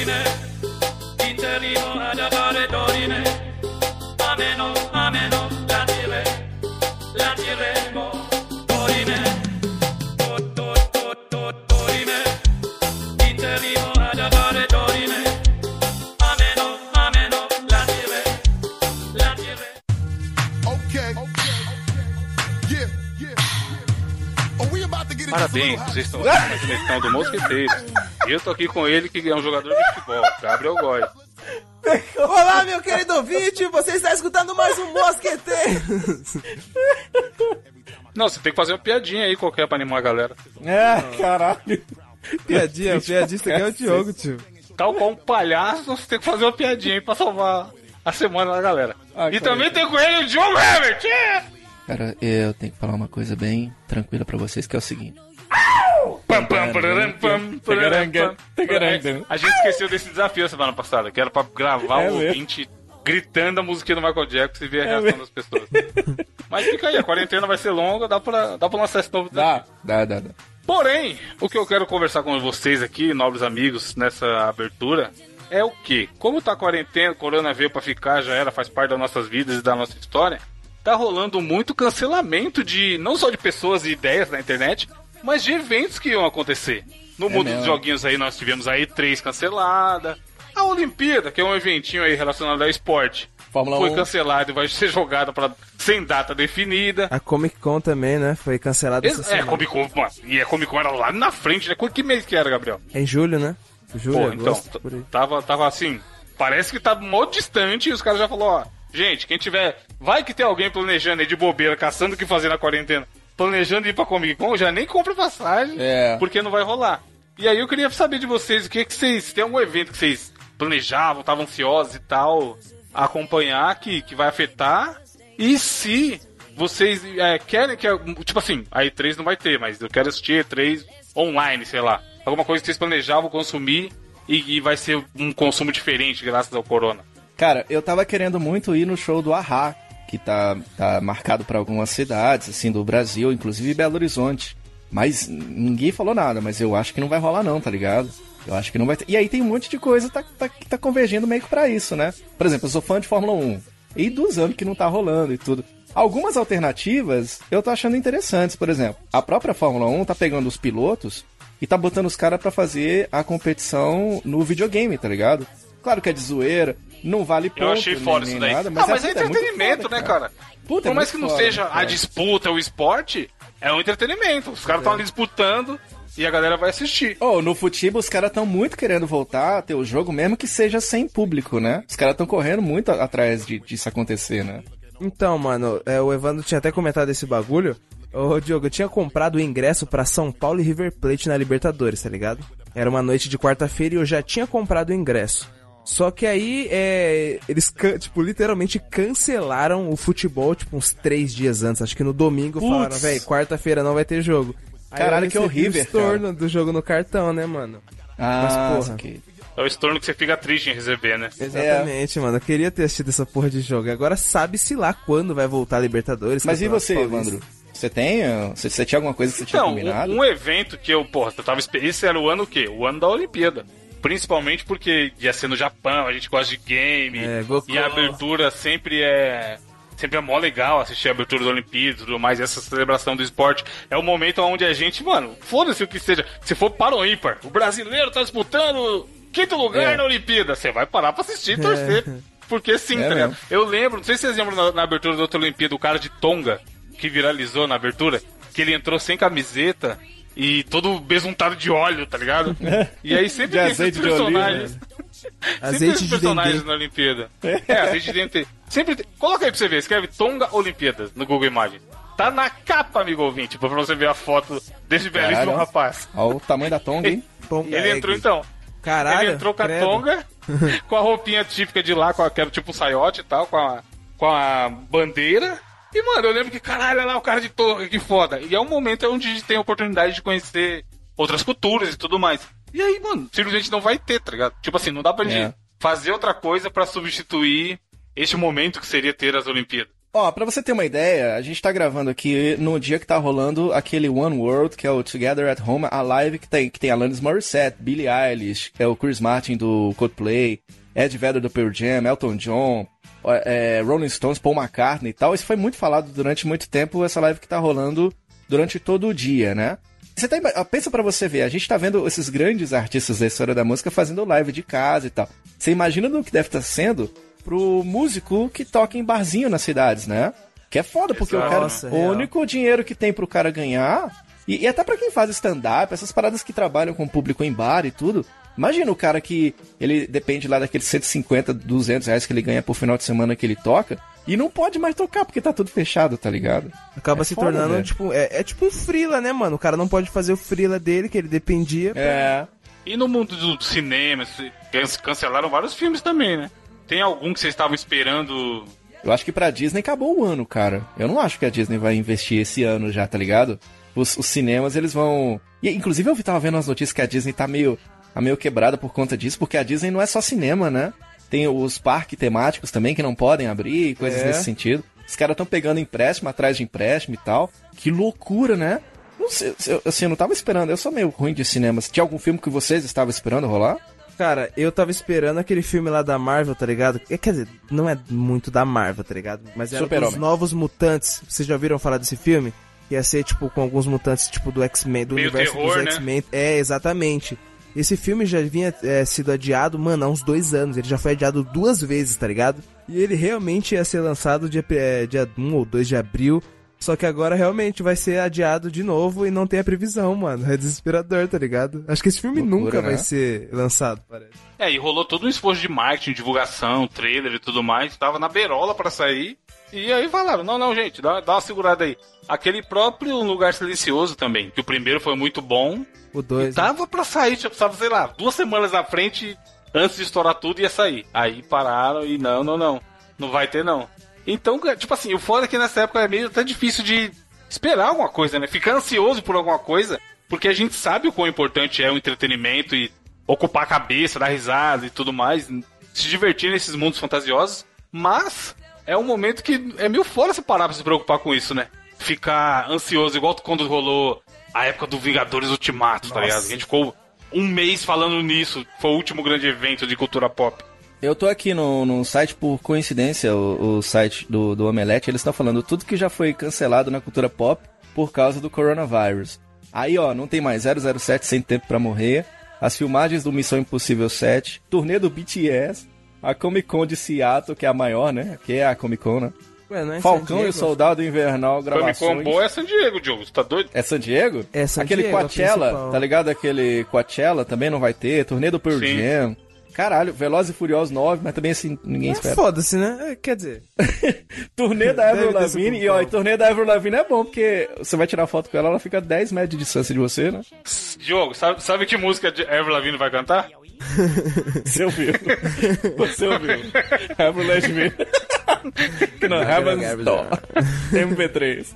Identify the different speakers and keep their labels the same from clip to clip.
Speaker 1: Dorine, interino ad amare Dorine, ameno, ameno, la dire, la dire.
Speaker 2: Okay. Yeah, yeah.
Speaker 3: Parabéns, vocês estão aqui na dimensão do Mosqueteiro. E eu tô aqui com ele, que é um jogador de futebol, Gabriel Góes.
Speaker 4: Olá, meu querido ouvinte, você está escutando mais um Mosqueteiro.
Speaker 3: Não, você tem que fazer uma piadinha aí qualquer pra animar a galera.
Speaker 5: É, caralho.
Speaker 4: Piadinha, piadista que é o Diogo, tio.
Speaker 3: Tal qual um palhaço, você tem que fazer uma piadinha aí pra salvar a semana da galera.
Speaker 5: Ah,
Speaker 3: e também tem com ele o John Herbert! é!
Speaker 6: Cara, eu tenho que falar uma coisa bem tranquila pra vocês, que é o seguinte.
Speaker 3: A gente esqueceu desse desafio semana passada, que era pra gravar
Speaker 5: É
Speaker 3: o ouvinte gritando a musiquinha do Michael Jackson e ver a
Speaker 5: É
Speaker 3: reação
Speaker 5: mesmo?
Speaker 3: das pessoas. Mas fica aí, a quarentena vai ser longa, dá pra, dá pra lançar esse novo desafio.
Speaker 6: Dá, dá, dá. dá.
Speaker 3: Porém, o que eu quero conversar com vocês aqui, nobres amigos, nessa abertura, é o que? Como tá a quarentena, o corona veio pra ficar, já era, faz parte das nossas vidas e da nossa história, tá rolando muito cancelamento de, não só de pessoas e ideias na internet, mas de eventos que iam acontecer. No mundo dos
Speaker 6: mesmo.
Speaker 3: joguinhos aí, nós tivemos aí três cancelada. A Olimpíada, que é um eventinho aí relacionado ao esporte,
Speaker 6: Fórmula
Speaker 3: foi
Speaker 6: 1.
Speaker 3: cancelado e vai ser jogada para sem data definida.
Speaker 4: A Comic Con também, né? Foi cancelada essa
Speaker 3: É,
Speaker 4: semana.
Speaker 3: Comic Con, mano. E a Comic Con era lá na frente, né? Que mês que era, Gabriel?
Speaker 4: É em julho, né? Julho,
Speaker 3: Pô, então,
Speaker 4: agosto, aí.
Speaker 3: tava, tava assim. Parece que tá mó distante e os caras já falaram, ó. Gente, quem tiver. Vai que tem alguém planejando aí de bobeira, caçando o que fazer na quarentena, planejando ir pra Comic Con, já nem compra passagem,
Speaker 6: É.
Speaker 3: porque não vai rolar. E aí eu queria saber de vocês, o que que vocês. Tem algum evento que vocês planejavam, estavam ansiosos e tal, acompanhar, que, que vai afetar? E se vocês é, querem que. Tipo assim, a E3 não vai ter, mas eu quero assistir E3 online, sei lá. Alguma coisa que vocês planejavam consumir e, e vai ser um consumo diferente graças ao corona.
Speaker 6: Cara, eu tava querendo muito ir no show do Ahá, que tá, tá marcado pra algumas cidades, assim, do Brasil, inclusive Belo Horizonte. Mas ninguém falou nada, mas eu acho que não vai rolar não, tá ligado? Eu acho que não vai ter. E aí tem um monte de coisa tá, tá, que tá convergindo meio que pra isso, né? Por exemplo, eu sou fã de Fórmula 1. E dos anos que não tá rolando e tudo. Algumas alternativas eu tô achando interessantes, por exemplo. A própria Fórmula 1 tá pegando os pilotos e tá botando os caras pra fazer a competição no videogame, tá ligado? Claro que é de zoeira, não vale ponto,
Speaker 3: Eu achei foda
Speaker 6: nem
Speaker 3: isso daí.
Speaker 6: nada,
Speaker 3: ah, mas é, entretenimento,
Speaker 6: foda,
Speaker 3: né, cara?
Speaker 6: Puta, é
Speaker 3: Por mais
Speaker 6: muito
Speaker 3: que não
Speaker 6: foda,
Speaker 3: seja a
Speaker 6: cara.
Speaker 3: disputa, o esporte, é um entretenimento. Os caras estão ali disputando e a galera vai assistir.
Speaker 6: Oh, no futebol os caras estão muito querendo voltar a ter o jogo, mesmo que seja sem público, né? Os caras estão correndo muito atrás de, disso acontecer, né?
Speaker 4: Então, mano, é, o Evandro tinha até comentado esse bagulho. Ô, Diogo, eu tinha comprado o ingresso pra São Paulo e River Plate na Libertadores, tá ligado? Era uma noite de quarta-feira e eu já tinha comprado o ingresso. Só que aí, é, eles, tipo, literalmente cancelaram o futebol, tipo, uns três dias antes. Acho que no domingo
Speaker 6: Putz.
Speaker 4: falaram, velho, quarta-feira não vai ter jogo. Aí
Speaker 6: Caralho, que horrível,
Speaker 4: o estorno do jogo no cartão, né, mano?
Speaker 6: Ah,
Speaker 4: Mas, porra.
Speaker 6: ok.
Speaker 3: É o estorno que você fica triste em receber, né?
Speaker 4: Exatamente, mano. Eu queria ter assistido essa porra de jogo. Agora sabe-se lá quando vai voltar a Libertadores.
Speaker 6: Mas e você. Evandro? Você tem? uh, Você, você tinha alguma coisa que você tinha
Speaker 3: Então,
Speaker 6: combinado?
Speaker 3: um, um evento que eu, porra, eu tava esperando. Esse era o ano o quê? O ano da Olimpíada. Principalmente porque ia ser no Japão, a gente gosta de game.
Speaker 4: É,
Speaker 3: e a abertura sempre é. Sempre é mó legal assistir a abertura das Olimpíadas e tudo mais, essa celebração do esporte. É o momento onde a gente, mano, foda-se o que seja. Se for para o ímpar, o brasileiro tá disputando quinto lugar
Speaker 6: É.
Speaker 3: na Olimpíada. Você vai parar pra assistir e torcer. Porque sim,
Speaker 6: É
Speaker 3: tá ligado? Eu lembro, não sei se vocês lembram na, na abertura da outra Olimpíada, o cara de Tonga, que viralizou na abertura, que ele entrou sem camiseta e todo besuntado de óleo, tá ligado? E aí sempre tem esses
Speaker 6: de oliva,
Speaker 3: personagens.
Speaker 6: né?
Speaker 3: sempre
Speaker 4: Azeite
Speaker 3: esses personagens na Olimpíada. É, azeite de dendê. Sempre tem. Coloca aí pra você ver, escreve Tonga Olimpíadas no Google Imagens. Tá na capa, amigo ouvinte, pra você ver a foto desse belíssimo rapaz.
Speaker 6: Olha o tamanho da tonga, hein?
Speaker 3: Ele
Speaker 4: Egg.
Speaker 3: entrou então.
Speaker 4: Caralho.
Speaker 3: Ele entrou com a
Speaker 4: credo.
Speaker 3: tonga, com a roupinha típica de lá, com era tipo um saiote e tal, com a, com a bandeira. E, mano, eu lembro que, caralho, olha lá o cara de tonga, que foda. E é um momento onde a gente tem a oportunidade de conhecer outras culturas e tudo mais. E aí, mano, simplesmente não vai ter, tá ligado? Tipo assim, não dá pra gente
Speaker 6: É.
Speaker 3: fazer outra coisa pra substituir este momento que seria ter as Olimpíadas.
Speaker 6: Ó, pra você ter uma ideia, a gente tá gravando aqui no dia que tá rolando aquele One World, que é o Together at Home, a live que tem, que tem Alanis Morissette, Billie Eilish, é o Chris Martin do Coldplay, Ed Vedder do Pearl Jam, Elton John, é, Rolling Stones, Paul McCartney e tal. Isso foi muito falado durante muito tempo, essa live que tá rolando durante todo o dia, né? Você tá, pensa pra você ver, a gente tá vendo esses grandes artistas da história da música fazendo live de casa e tal. Você imagina do que deve estar sendo pro músico que toca em barzinho nas cidades, né? Que é foda, porque o,
Speaker 3: Exato.
Speaker 6: cara,
Speaker 4: Nossa,
Speaker 6: o
Speaker 4: real.
Speaker 6: único dinheiro que tem pro cara ganhar, e, e até pra quem faz stand-up, essas paradas que trabalham com o público em bar e tudo, imagina o cara que ele depende lá daqueles 150, 200 reais que ele ganha por final de semana que ele toca, e não pode mais tocar porque tá tudo fechado, tá ligado?
Speaker 4: Acaba
Speaker 6: É
Speaker 4: se
Speaker 6: foda,
Speaker 4: tornando,
Speaker 6: velho.
Speaker 4: tipo, é, é tipo um freela, né, mano? O cara não pode fazer o freela dele, que ele dependia.
Speaker 6: É.
Speaker 3: E no mundo do cinema, cancelaram vários filmes também, né? Tem algum que vocês estavam esperando?
Speaker 6: Eu acho que pra Disney acabou o ano, cara. Eu não acho que a Disney vai investir esse ano já, tá ligado? Os, os cinemas, eles vão. E, inclusive, eu tava vendo as notícias que a Disney tá meio, tá meio quebrada por conta disso, porque a Disney não é só cinema, né? Tem os parques temáticos também que não podem abrir, coisas
Speaker 4: É.
Speaker 6: nesse sentido. Os caras estão pegando empréstimo atrás de empréstimo e tal. Que loucura, né? Não sei, eu, assim, eu não tava esperando. Eu sou meio ruim de cinemas. Tinha algum filme que vocês estavam esperando rolar?
Speaker 4: Cara, eu tava esperando aquele filme lá da Marvel, tá ligado? É, Quer dizer, não é muito da Marvel, tá ligado? Mas era dos Novos Mutantes. Vocês já ouviram falar desse filme? Ia ser, tipo, com alguns mutantes, tipo, do X-Men, do
Speaker 3: Meio
Speaker 4: universo
Speaker 3: terror,
Speaker 4: dos
Speaker 3: né?
Speaker 4: X-Men. É, exatamente. Esse filme já vinha é, sido adiado, mano, há uns dois anos. Ele já foi adiado duas vezes, tá ligado? E ele realmente ia ser lançado dia, é, dia 1 ou 2 de abril. Só que agora realmente vai ser adiado de novo e não tem a previsão, mano. É desesperador, tá ligado? Acho que esse filme
Speaker 6: Loucura,
Speaker 4: nunca
Speaker 6: né?
Speaker 4: vai ser lançado, parece.
Speaker 3: É, e rolou todo um esforço de marketing, divulgação, trailer e tudo mais. Tava na berola pra sair. E aí falaram, não, não, gente, dá, dá uma segurada aí. Aquele próprio Lugar Silencioso também, que o primeiro foi muito bom.
Speaker 4: O 2.
Speaker 3: Tava pra sair, tipo, sabe, sei lá, duas semanas na frente, antes de estourar tudo, ia sair. Aí pararam e não, não, não. Não vai ter, não. Então, tipo assim, o foda é que nessa época é meio até difícil de esperar alguma coisa, né? Ficar ansioso por alguma coisa, porque a gente sabe o quão importante é o entretenimento e ocupar a cabeça, dar risada e tudo mais, se divertir nesses mundos fantasiosos, mas é um momento que é meio foda você parar pra se preocupar com isso, né? Ficar ansioso, igual quando rolou a época do Vingadores Ultimato, tá ligado? A gente ficou um mês falando nisso, foi o último grande evento de cultura pop.
Speaker 6: Eu tô aqui no, no site, por coincidência, o, o site do, do Omelete, eles estão falando tudo que já foi cancelado na cultura pop por causa do coronavírus. Aí, ó, não tem mais 007 Sem Tempo Pra Morrer, as filmagens do Missão Impossível 7, turnê do BTS, a Comic Con de Seattle, que é a maior, né? Que é a Comic Con, né?
Speaker 4: Ué, não é
Speaker 6: Falcão
Speaker 4: San
Speaker 6: e o
Speaker 4: Diego?
Speaker 6: Soldado Invernal
Speaker 3: Comic
Speaker 6: gravações.
Speaker 3: Con boa é San Diego, Diogo, você tá doido?
Speaker 6: É San Diego?
Speaker 4: É San
Speaker 6: Aquele
Speaker 4: Diego,
Speaker 6: Coachella, tá ligado? Aquele Coachella também não vai ter, turnê do Pearl
Speaker 3: Sim.
Speaker 6: Jam. Caralho, Velozes e Furiosos 9, mas também assim, ninguém
Speaker 4: É
Speaker 6: espera.
Speaker 4: foda-se, né? É, Quer dizer,
Speaker 6: Turnê da Avril
Speaker 4: ter
Speaker 6: Lavigne, e ó, e turnê da Avril Lavigne é bom, porque você vai tirar foto com ela, ela fica a 10 metros de distância de você, né?
Speaker 3: Diogo, sabe, sabe que música de Avril Lavigne vai cantar?
Speaker 6: Você ouviu. Você ouviu. Avril Lavigne. Que não, Heaven's
Speaker 4: Avril
Speaker 6: Door. MP3.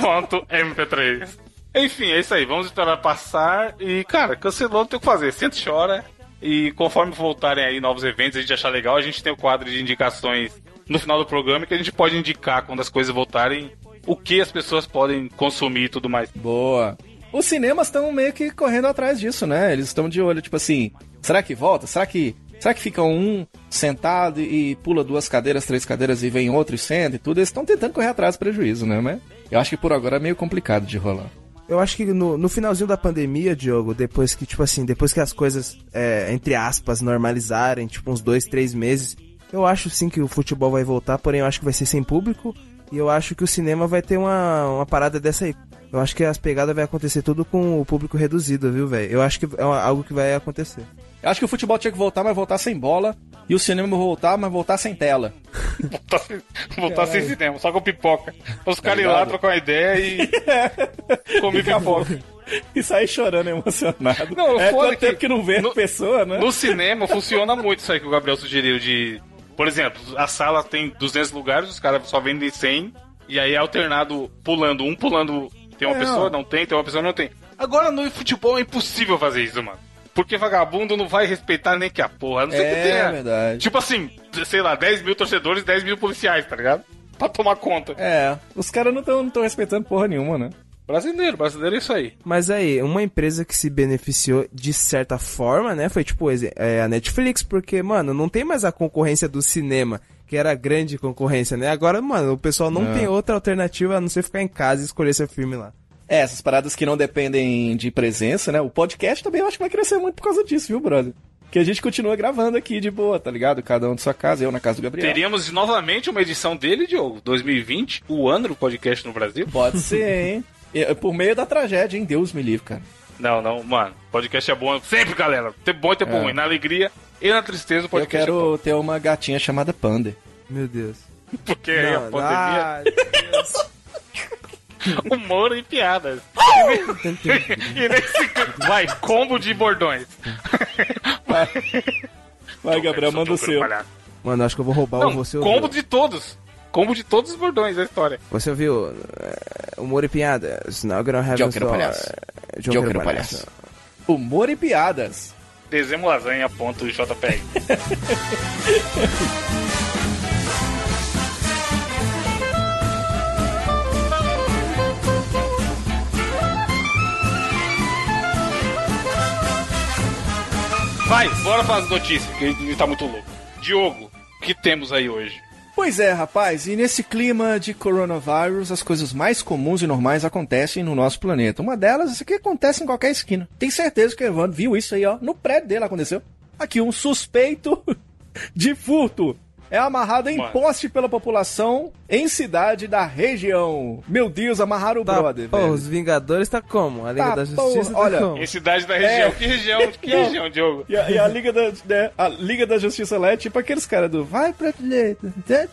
Speaker 3: Ponto MP3. Enfim, é isso aí. Vamos esperar passar. E, cara, cancelou, não tem o que fazer. Senta e chora. E conforme voltarem aí novos eventos, a gente achar legal, a gente tem o quadro de indicações no final do programa que a gente pode indicar quando as coisas voltarem o que as pessoas podem consumir e tudo mais.
Speaker 6: Boa. Os cinemas estão meio que correndo atrás disso, né? Eles estão de olho, tipo assim, será que volta? Será que. Será que fica um sentado e pula duas cadeiras, três cadeiras e vem outro e senta e tudo? Eles estão tentando correr atrás do prejuízo, né? Mas eu acho que por agora é meio complicado de rolar.
Speaker 4: eu acho que no, no finalzinho da pandemia, Diogo, depois que, tipo assim, depois que as coisas, é, entre aspas, normalizarem, tipo uns dois, três meses, eu acho sim que o futebol vai voltar, porém eu acho que vai ser sem público. E eu acho que o cinema vai ter uma, uma parada dessa aí. Eu acho que as pegadas vai acontecer tudo com o público reduzido, viu, velho? Eu acho que é algo que vai acontecer.
Speaker 6: Eu acho que o futebol tinha que voltar, mas voltar sem bola. E o cinema voltar, mas voltar sem tela.
Speaker 3: Voltar, sem- voltar sem cinema, só com pipoca. Os caras ir lá, trocar uma ideia e comer pipoca.
Speaker 6: E sair chorando emocionado.
Speaker 3: Não,
Speaker 6: é
Speaker 3: foda
Speaker 6: quanto tempo
Speaker 3: que
Speaker 6: que não vê
Speaker 3: no-
Speaker 6: a pessoa, né?
Speaker 3: No cinema funciona muito isso aí que o Gabriel sugeriu de... Por exemplo, a sala tem 200 lugares, os caras só vendem 100, e aí é alternado pulando, um pulando... Tem uma
Speaker 6: É,
Speaker 3: pessoa, não tem, tem uma pessoa, não tem. Agora no futebol é impossível fazer isso, mano. Porque vagabundo não vai respeitar nem que a porra. A não sei que
Speaker 6: É
Speaker 3: tenha.
Speaker 6: verdade.
Speaker 3: Tipo assim, sei lá, 10 mil torcedores, 10 mil policiais, tá ligado? Pra tomar conta.
Speaker 6: É, os caras não estão não tão respeitando porra nenhuma, né?
Speaker 3: Brasileiro, brasileiro é isso aí.
Speaker 4: Mas aí, uma empresa que se beneficiou de certa forma, né? Foi tipo é, a Netflix, porque, mano, não tem mais a concorrência do cinema, que era a grande concorrência, né? Agora, mano, o pessoal não
Speaker 6: É.
Speaker 4: tem outra alternativa a não ser ficar em casa e escolher seu filme lá.
Speaker 6: É, essas paradas que não dependem de presença, né? O podcast também eu acho que vai crescer muito por causa disso, viu, brother? Que a gente continua gravando aqui de boa, tá ligado? Cada um de sua casa, eu na casa do Gabriel.
Speaker 3: Teríamos novamente uma edição dele, Diogo, 2020, o ano do podcast no Brasil.
Speaker 6: Pode ser, hein? E, Por meio da tragédia, hein? Deus me livre, cara.
Speaker 3: Não, não, mano, podcast é bom sempre, galera. Tem bom e tem
Speaker 6: É.
Speaker 3: ruim. Na alegria e na tristeza o
Speaker 6: Eu
Speaker 3: podcast é
Speaker 6: quero ter uma gatinha chamada Panda.
Speaker 4: Meu Deus.
Speaker 3: Porque é a
Speaker 4: Não,
Speaker 3: pandemia,
Speaker 4: ah,
Speaker 3: humor e piadas. e nesse... Vai, combo de bordões.
Speaker 6: Vai, Gabriel, manda o seu.
Speaker 4: mano, acho que eu vou roubar o
Speaker 3: Não,
Speaker 4: você
Speaker 3: combo
Speaker 4: ouviu.
Speaker 3: de todos. Combo de todos os bordões da história.
Speaker 4: Você ouviu? É, humor e piadas. Now gonna have
Speaker 6: Joker
Speaker 4: a
Speaker 6: o
Speaker 4: story.
Speaker 6: palhaço.
Speaker 4: É,
Speaker 6: Joker o palhaço. Humor e piadas.
Speaker 3: Dezemo lasanha, Vai, bora para as notícias, que ele tá muito louco. Diogo, o que temos aí hoje?
Speaker 6: Pois é, rapaz, e nesse clima de coronavírus, as coisas mais comuns e normais acontecem no nosso planeta. Uma delas, isso aqui acontece em qualquer esquina. Tem certeza que o Evandro viu isso aí, ó. No prédio dele aconteceu. Aqui, um suspeito de furto é amarrado em
Speaker 3: Mano.
Speaker 6: poste pela população em cidade da região. Meu Deus, amarraram o
Speaker 4: Tá,
Speaker 6: brother,
Speaker 4: pô,
Speaker 6: velho.
Speaker 4: os Vingadores tá como? A Liga
Speaker 6: Tá,
Speaker 4: da Justiça
Speaker 6: olha,
Speaker 4: tá como?
Speaker 3: Em cidade da região.
Speaker 6: É.
Speaker 3: Que região? Que região, Diogo?
Speaker 6: E a, e a Liga da, né, a Liga da Justiça lá é tipo aqueles caras do vai pra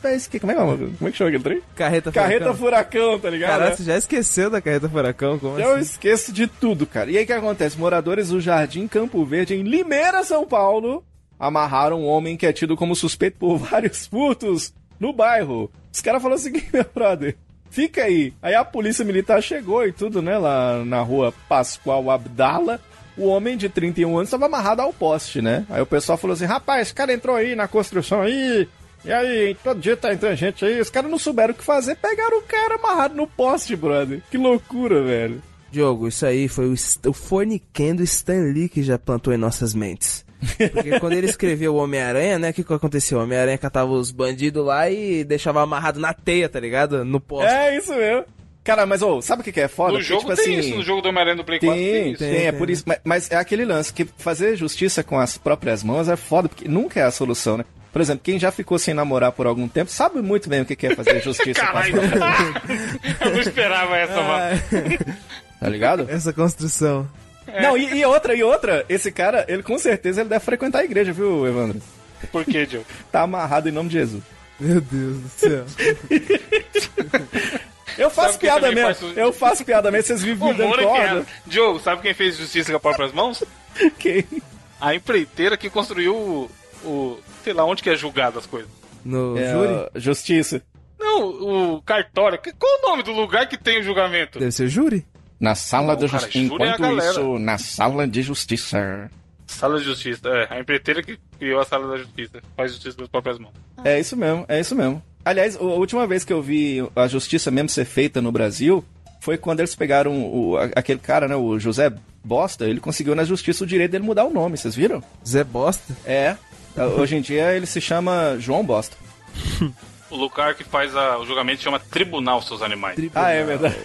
Speaker 6: pra esquerda. Como é que, é, como é que chama aquele trem?
Speaker 4: Carreta
Speaker 6: Carreta
Speaker 4: Furacão.
Speaker 6: Furacão, tá ligado?
Speaker 4: Caralho,
Speaker 6: né?
Speaker 4: você já esqueceu da Carreta Furacão? Como
Speaker 6: Eu
Speaker 4: assim?
Speaker 6: esqueço de tudo, cara. E aí o que acontece? Moradores do Jardim Campo Verde, em Limeira, São Paulo, amarraram um homem que é tido como suspeito por vários furtos no bairro. Os caras falaram o seguinte, meu brother, fica aí. Aí a polícia militar chegou e tudo, né, lá na rua Pascoal Abdala. O homem de 31 anos estava amarrado ao poste, né? Aí o pessoal falou assim, rapaz, esse cara entrou aí na construção aí... E aí, todo dia tá entrando gente aí, os caras não souberam o que fazer, pegaram o cara amarrado no poste, brother. Que loucura, velho.
Speaker 4: Diogo, isso aí foi o, o forniquendo Stan Lee que já plantou em nossas mentes. Porque quando ele escreveu o Homem-Aranha, né, o que, que aconteceu? O Homem-Aranha catava os bandidos lá e deixava amarrado na teia, tá ligado? No poste.
Speaker 6: É isso mesmo. Cara, mas ô, sabe o que, que é foda?
Speaker 3: No
Speaker 6: Porque,
Speaker 3: jogo
Speaker 6: tipo
Speaker 3: tem
Speaker 6: assim,
Speaker 3: isso, no jogo do Homem-Aranha do Play 4 tem,
Speaker 6: Tem,
Speaker 3: isso.
Speaker 6: tem,
Speaker 4: Tem,
Speaker 6: é
Speaker 4: tem.
Speaker 6: por isso. Mas, mas é aquele lance que fazer justiça com as próprias mãos é foda, porque nunca é a solução, né? Por exemplo, quem já ficou sem namorar por algum tempo sabe muito bem o que que é fazer justiça com as
Speaker 3: Caralho,
Speaker 6: próprias mãos,
Speaker 3: eu não esperava essa, mano.
Speaker 6: tá ligado?
Speaker 4: Essa construção.
Speaker 6: Não, e, e outra, e outra, esse cara, ele com certeza ele deve frequentar a igreja, viu, Evandro?
Speaker 3: Por que, Diogo?
Speaker 6: Tá amarrado em nome de Jesus.
Speaker 4: Meu Deus do céu.
Speaker 6: Eu faço
Speaker 3: Sabe
Speaker 6: piada mesmo,
Speaker 3: faz
Speaker 6: eu faço piada mesmo, vocês vivem me dando corda.
Speaker 3: piada. Diogo, sabe quem fez justiça com as próprias mãos?
Speaker 6: Quem?
Speaker 3: A empreiteira que construiu o, o- sei lá, onde que é julgado as coisas.
Speaker 4: No
Speaker 6: É,
Speaker 4: júri?
Speaker 6: justiça.
Speaker 3: Não, o cartório. Qual o nome do lugar que tem o julgamento?
Speaker 4: Deve ser júri?
Speaker 6: Na sala
Speaker 3: cara,
Speaker 6: justiça.
Speaker 3: é
Speaker 6: Enquanto isso, na sala de justiça.
Speaker 3: Sala de Justiça. É, a empreiteira que criou a Sala da Justiça. Faz justiça com as próprias mãos.
Speaker 6: É isso mesmo, é isso mesmo. Aliás, a última vez que eu vi a justiça mesmo ser feita no Brasil foi quando eles pegaram o, aquele cara, né, o José Bosta, ele conseguiu na justiça o direito dele mudar o nome, vocês viram?
Speaker 4: Zé Bosta?
Speaker 6: É. Hoje em dia ele se chama João Bosta.
Speaker 3: O lugar que faz a- o julgamento chama Tribunal Seus Animais.
Speaker 6: Ah, é verdade.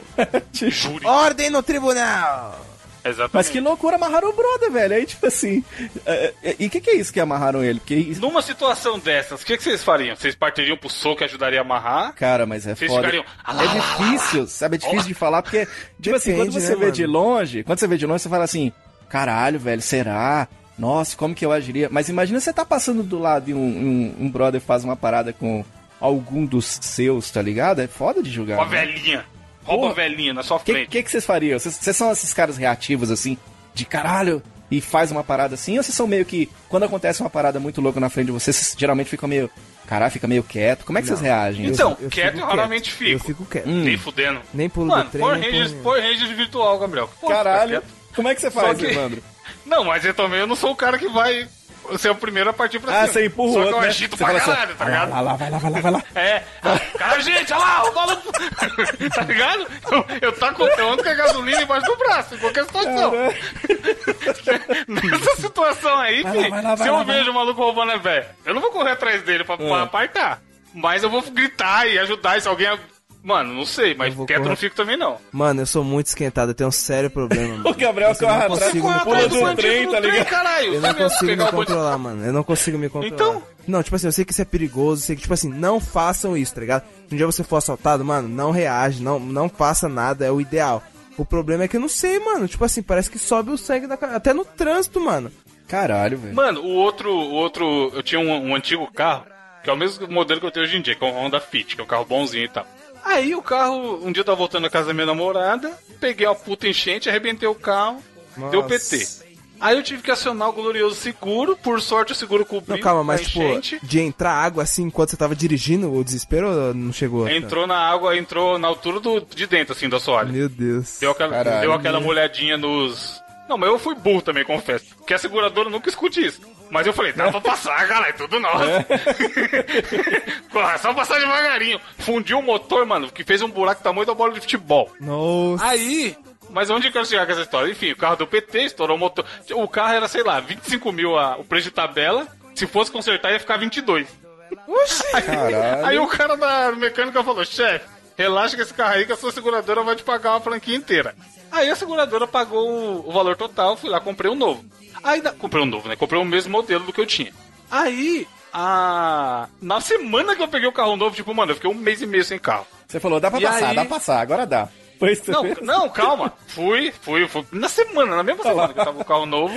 Speaker 3: Júri.
Speaker 4: Ordem no tribunal!
Speaker 3: Exatamente.
Speaker 6: Mas que loucura, amarraram o brother, velho. Aí, tipo assim. é, é, e o que, que é isso que amarraram ele? Porque isso.
Speaker 3: Numa situação dessas, o que, que vocês fariam? Vocês partiriam pro soco e ajudaria a amarrar?
Speaker 6: Cara, mas é
Speaker 3: Vocês
Speaker 6: foda.
Speaker 3: ficariam, "Ah,
Speaker 6: É difícil, sabe? É difícil de falar, porque, tipo assim, quando
Speaker 4: Depende,
Speaker 6: você
Speaker 4: né,
Speaker 6: vê
Speaker 4: mano?
Speaker 6: de longe, quando você vê de longe, você fala assim, caralho, velho, será? Nossa, como que eu agiria? Mas imagina você tá passando do lado e um, um, um brother faz uma parada com algum dos seus, tá ligado? É foda de julgar.
Speaker 3: Uma
Speaker 6: né?
Speaker 3: velhinha. Rouba
Speaker 6: Porra.
Speaker 3: a velhinha na sua
Speaker 6: O que,
Speaker 3: frente.
Speaker 6: que, que vocês fariam? Vocês, vocês são esses caras reativos, assim, de caralho, e faz uma parada assim? Ou vocês são meio que, quando acontece uma parada muito louca na frente de vocês, vocês geralmente ficam meio, caralho, fica meio quieto? Como é que vocês reagem?
Speaker 3: Então,
Speaker 4: Eu
Speaker 3: quieto
Speaker 4: fico
Speaker 3: eu raramente fico.
Speaker 4: Eu fico quieto.
Speaker 6: Hum.
Speaker 3: Nem fudendo.
Speaker 4: Nem pulo
Speaker 3: Mano,
Speaker 4: do trem,
Speaker 3: Power
Speaker 4: nem
Speaker 3: Rangers,
Speaker 4: porra
Speaker 3: Power Rangers virtual, Gabriel. Pô, fica
Speaker 6: Caralho,
Speaker 3: quieto.
Speaker 6: como é que você faz,
Speaker 3: que-
Speaker 6: Evandro?
Speaker 3: Não, mas eu também eu não sou o cara que vai ser o primeiro a partir pra
Speaker 6: Ah,
Speaker 3: cima.
Speaker 6: você empurra o
Speaker 3: Só que
Speaker 6: outro,
Speaker 3: eu
Speaker 6: né?
Speaker 3: agito
Speaker 6: Você
Speaker 3: pra
Speaker 6: assim,
Speaker 3: caralho, tá
Speaker 6: vai
Speaker 3: ligado?
Speaker 6: lá, lá, vai lá, vai lá, vai lá.
Speaker 3: É, cara, gente, olha lá, o maluco. tá ligado? Eu, eu taco eu ando com a gasolina embaixo do braço, em qualquer situação. Nessa situação aí,
Speaker 6: Vai
Speaker 3: filho,
Speaker 6: vai vai
Speaker 3: se eu
Speaker 6: vai
Speaker 3: vejo o maluco roubando a velha, eu não vou correr atrás dele pra, pra apartar. Mas eu vou gritar e ajudar, e se alguém. Mano, não sei, mas
Speaker 4: eu correr-
Speaker 3: não fico também não.
Speaker 4: Mano, eu sou muito esquentado, eu tenho um sério problema, mano.
Speaker 6: O Gabriel corre atrás,
Speaker 4: consigo me
Speaker 6: pula do trem, tá ligado?
Speaker 3: caralho.
Speaker 4: Eu não consigo me controlar, mano. Eu não consigo me controlar.
Speaker 3: Então?
Speaker 4: Não, tipo assim, eu sei que isso é perigoso, sei que, tipo assim, não façam isso, tá ligado? Se um dia você for assaltado, mano, não reage, não, não faça nada, é o ideal. O problema é que eu não sei, mano. Tipo assim, parece que sobe o sangue da cara. Até no trânsito, mano.
Speaker 6: Caralho, velho.
Speaker 3: Mano, o outro, o outro, eu tinha um, um antigo carro, que é o mesmo modelo que eu tenho hoje em dia, que é um Honda Fit, que é um carro bonzinho e tal. Aí o carro, um dia eu tava voltando da casa da minha namorada, peguei uma puta enchente, arrebentei o carro, deu
Speaker 4: Nossa.
Speaker 3: PT. Aí eu tive que acionar o glorioso seguro, por sorte o seguro cobriu
Speaker 4: Não, calma, mas tipo,
Speaker 3: enchente.
Speaker 4: de entrar água assim enquanto você tava dirigindo, o desespero ou não chegou?
Speaker 3: Entrou na água, entrou na altura do, de dentro, assim, do assoalho.
Speaker 4: Meu Deus.
Speaker 3: Deu aquela,
Speaker 6: Caralho.
Speaker 3: deu aquela molhadinha nos. Não, mas eu fui burro também, confesso. Porque a seguradora nunca escute isso. Mas eu falei, dá pra passar, cara, é tudo nosso. Porra, só passar devagarinho. Fundiu o motor, mano, que fez um buraco tamanho da bola de futebol.
Speaker 4: Nossa.
Speaker 3: Aí. Mas onde eu quero chegar com essa história? Enfim, o carro deu PT, estourou o motor. O carro era, sei lá, 25 mil a- o preço de tabela. Se fosse consertar, ia ficar 22.
Speaker 6: Caralho.
Speaker 3: Aí o cara da mecânica falou: chefe, relaxa que esse carro aí que a sua seguradora vai te pagar uma franquia inteira. Aí a seguradora pagou o, valor total, fui lá, comprei um novo. Aí comprei um novo, né? Comprei o mesmo modelo do que eu tinha. Aí, a... na semana que eu peguei o carro novo, tipo, mano, eu fiquei um mês e meio sem carro.
Speaker 6: Você falou, dá pra
Speaker 3: E
Speaker 6: passar,
Speaker 3: aí?
Speaker 6: dá pra passar, agora dá.
Speaker 3: Não,
Speaker 6: fez.
Speaker 3: não, calma. Fui, fui, fui. Na semana, na mesma semana que eu tava com o carro novo.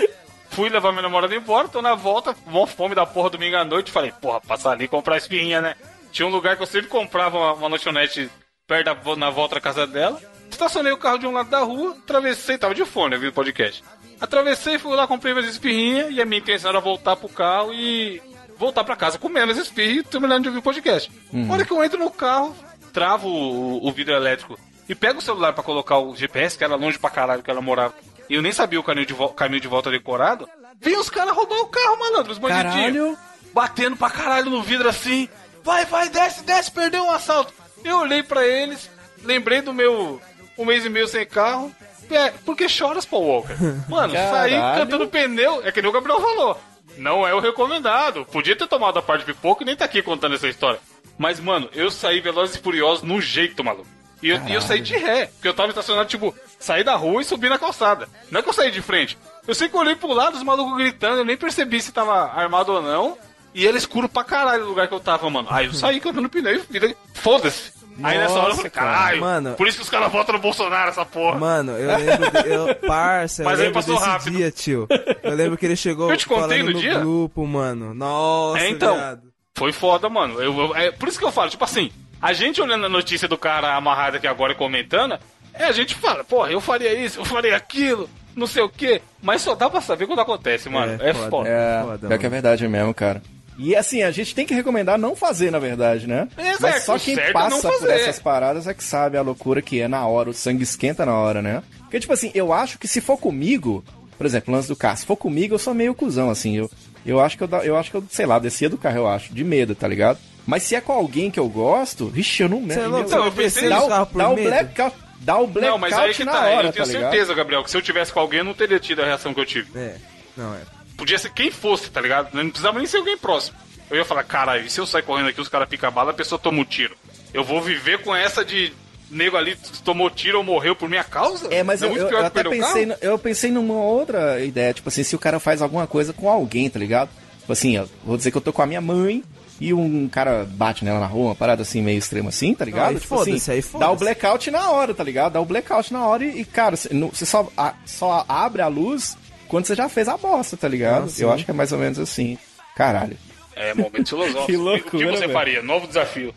Speaker 3: Fui levar minha namorada embora, tô na volta, mó fome da porra domingo à noite. Falei, porra, passar ali e comprar espinha, né? Tinha um lugar que eu sempre comprava uma, uma lanchonete perto da, na volta da casa dela. Estacionei o carro de um lado da rua, atravessei, tava de fone, eu vi o podcast. Atravessei, fui lá, comprei minhas espirrinhas e a minha intenção era voltar pro carro e voltar pra casa comendo as espirras e terminando de ouvir o podcast.
Speaker 6: Uhum.
Speaker 3: A hora que eu entro no carro, travo o, o vidro elétrico e pego o celular pra colocar o GPS, que era longe pra caralho que ela morava, e eu nem sabia o caminho de, vo- caminho de volta decorado, vem os caras roubar o carro, malandro, os bandidinhos. Batendo pra caralho no vidro assim. Vai, vai, desce, desce, perdeu um assalto. Eu olhei pra eles, lembrei do meu um mês e meio sem carro. É, porque choras, Paul Walker? Mano, saí
Speaker 6: Caralho.
Speaker 3: cantando pneu, é que nem o Gabriel falou. Não é o recomendado. Podia ter tomado a parte de pipoca e nem tá aqui contando essa história. Mas, mano, eu saí Velozes e Furiosos no jeito, maluco. E eu, e eu saí de ré, porque eu tava estacionado, tipo, saí da rua e subi na calçada. Não é que eu saí de frente. Eu sei que eu olhei pro lado, os malucos gritando, eu nem percebi se tava armado ou não. E era escuro pra caralho o lugar que eu tava, mano. Aí eu saí cantando pneu e vida- foda-se. Aí nessa hora eu falei,
Speaker 6: cara.
Speaker 3: caralho,
Speaker 4: Mano.
Speaker 3: por isso que os caras votam no Bolsonaro, essa porra.
Speaker 4: Mano, eu lembro. De, eu, parça, eu
Speaker 3: Mas aí
Speaker 4: lembro
Speaker 3: passou
Speaker 4: desse
Speaker 3: rápido.
Speaker 4: dia, tio. Eu lembro que ele chegou
Speaker 3: Eu te contei no
Speaker 4: no
Speaker 3: dia?
Speaker 4: grupo, mano. Nossa,
Speaker 3: É, então.
Speaker 4: viado.
Speaker 3: Foi foda, mano. Eu, eu- é por isso que eu falo, tipo assim, a gente olhando a notícia do cara amarrado aqui agora e comentando, é, a gente fala, porra, eu faria isso, eu faria aquilo, não sei o quê. Mas só dá pra saber quando acontece, mano. É, foda.
Speaker 6: É,
Speaker 4: Foda,
Speaker 6: pior que é verdade mesmo, cara. E assim, a gente tem que recomendar não fazer, na verdade, né?
Speaker 3: Exato,
Speaker 6: Mas só quem
Speaker 3: é não
Speaker 6: passa por essas paradas é que sabe a loucura que é na hora, o sangue esquenta na hora, né? Porque, tipo assim, eu acho que se for comigo, por exemplo, o lance do carro, se for comigo, eu sou meio cuzão, assim, eu, eu acho que eu, eu acho que eu, sei lá, descia do carro, eu acho, de medo, tá ligado? Mas se é com alguém que eu gosto, vixe, eu não
Speaker 4: Você é louco?
Speaker 3: Então,
Speaker 4: Você
Speaker 3: eu pensei
Speaker 6: dá,
Speaker 4: por
Speaker 6: dá o
Speaker 4: medo?
Speaker 6: blackout, dá o blackout
Speaker 3: Não, mas aí que
Speaker 6: na
Speaker 3: tá,
Speaker 6: hora,
Speaker 3: eu tenho
Speaker 6: tá
Speaker 3: certeza, Gabriel, que se eu tivesse com alguém, eu não teria tido a reação que eu tive.
Speaker 4: É, não é.
Speaker 3: Podia ser quem fosse, tá ligado? Não precisava nem ser alguém próximo. Eu ia falar, caralho, e se eu sair correndo aqui, os caras picam a bala, a pessoa toma um tiro. Eu vou viver com essa de nego ali tomou tiro ou morreu por minha causa?
Speaker 6: É, mas
Speaker 3: Não
Speaker 6: eu,
Speaker 3: muito
Speaker 6: eu-
Speaker 3: pior
Speaker 6: eu
Speaker 3: que
Speaker 6: até pensei, no- eu pensei numa outra ideia, tipo assim, se o cara faz alguma coisa com alguém, tá ligado? Tipo assim, eu vou dizer que eu tô com a minha mãe e um cara bate nela na rua, uma parada assim, meio extrema assim, tá ligado?
Speaker 4: Aí
Speaker 6: tipo assim,
Speaker 4: foda-se, aí
Speaker 6: dá o blackout na hora, tá ligado? Dá o blackout na hora e, e, cara, você só, a- só abre a luz quando você já fez a bosta, tá ligado?
Speaker 4: Ah, sim.
Speaker 6: eu acho que é mais ou menos assim. Caralho.
Speaker 3: É, momento filosófico.
Speaker 6: Que
Speaker 3: o que
Speaker 6: loucura,
Speaker 3: você
Speaker 6: velho.
Speaker 3: faria? Novo desafio.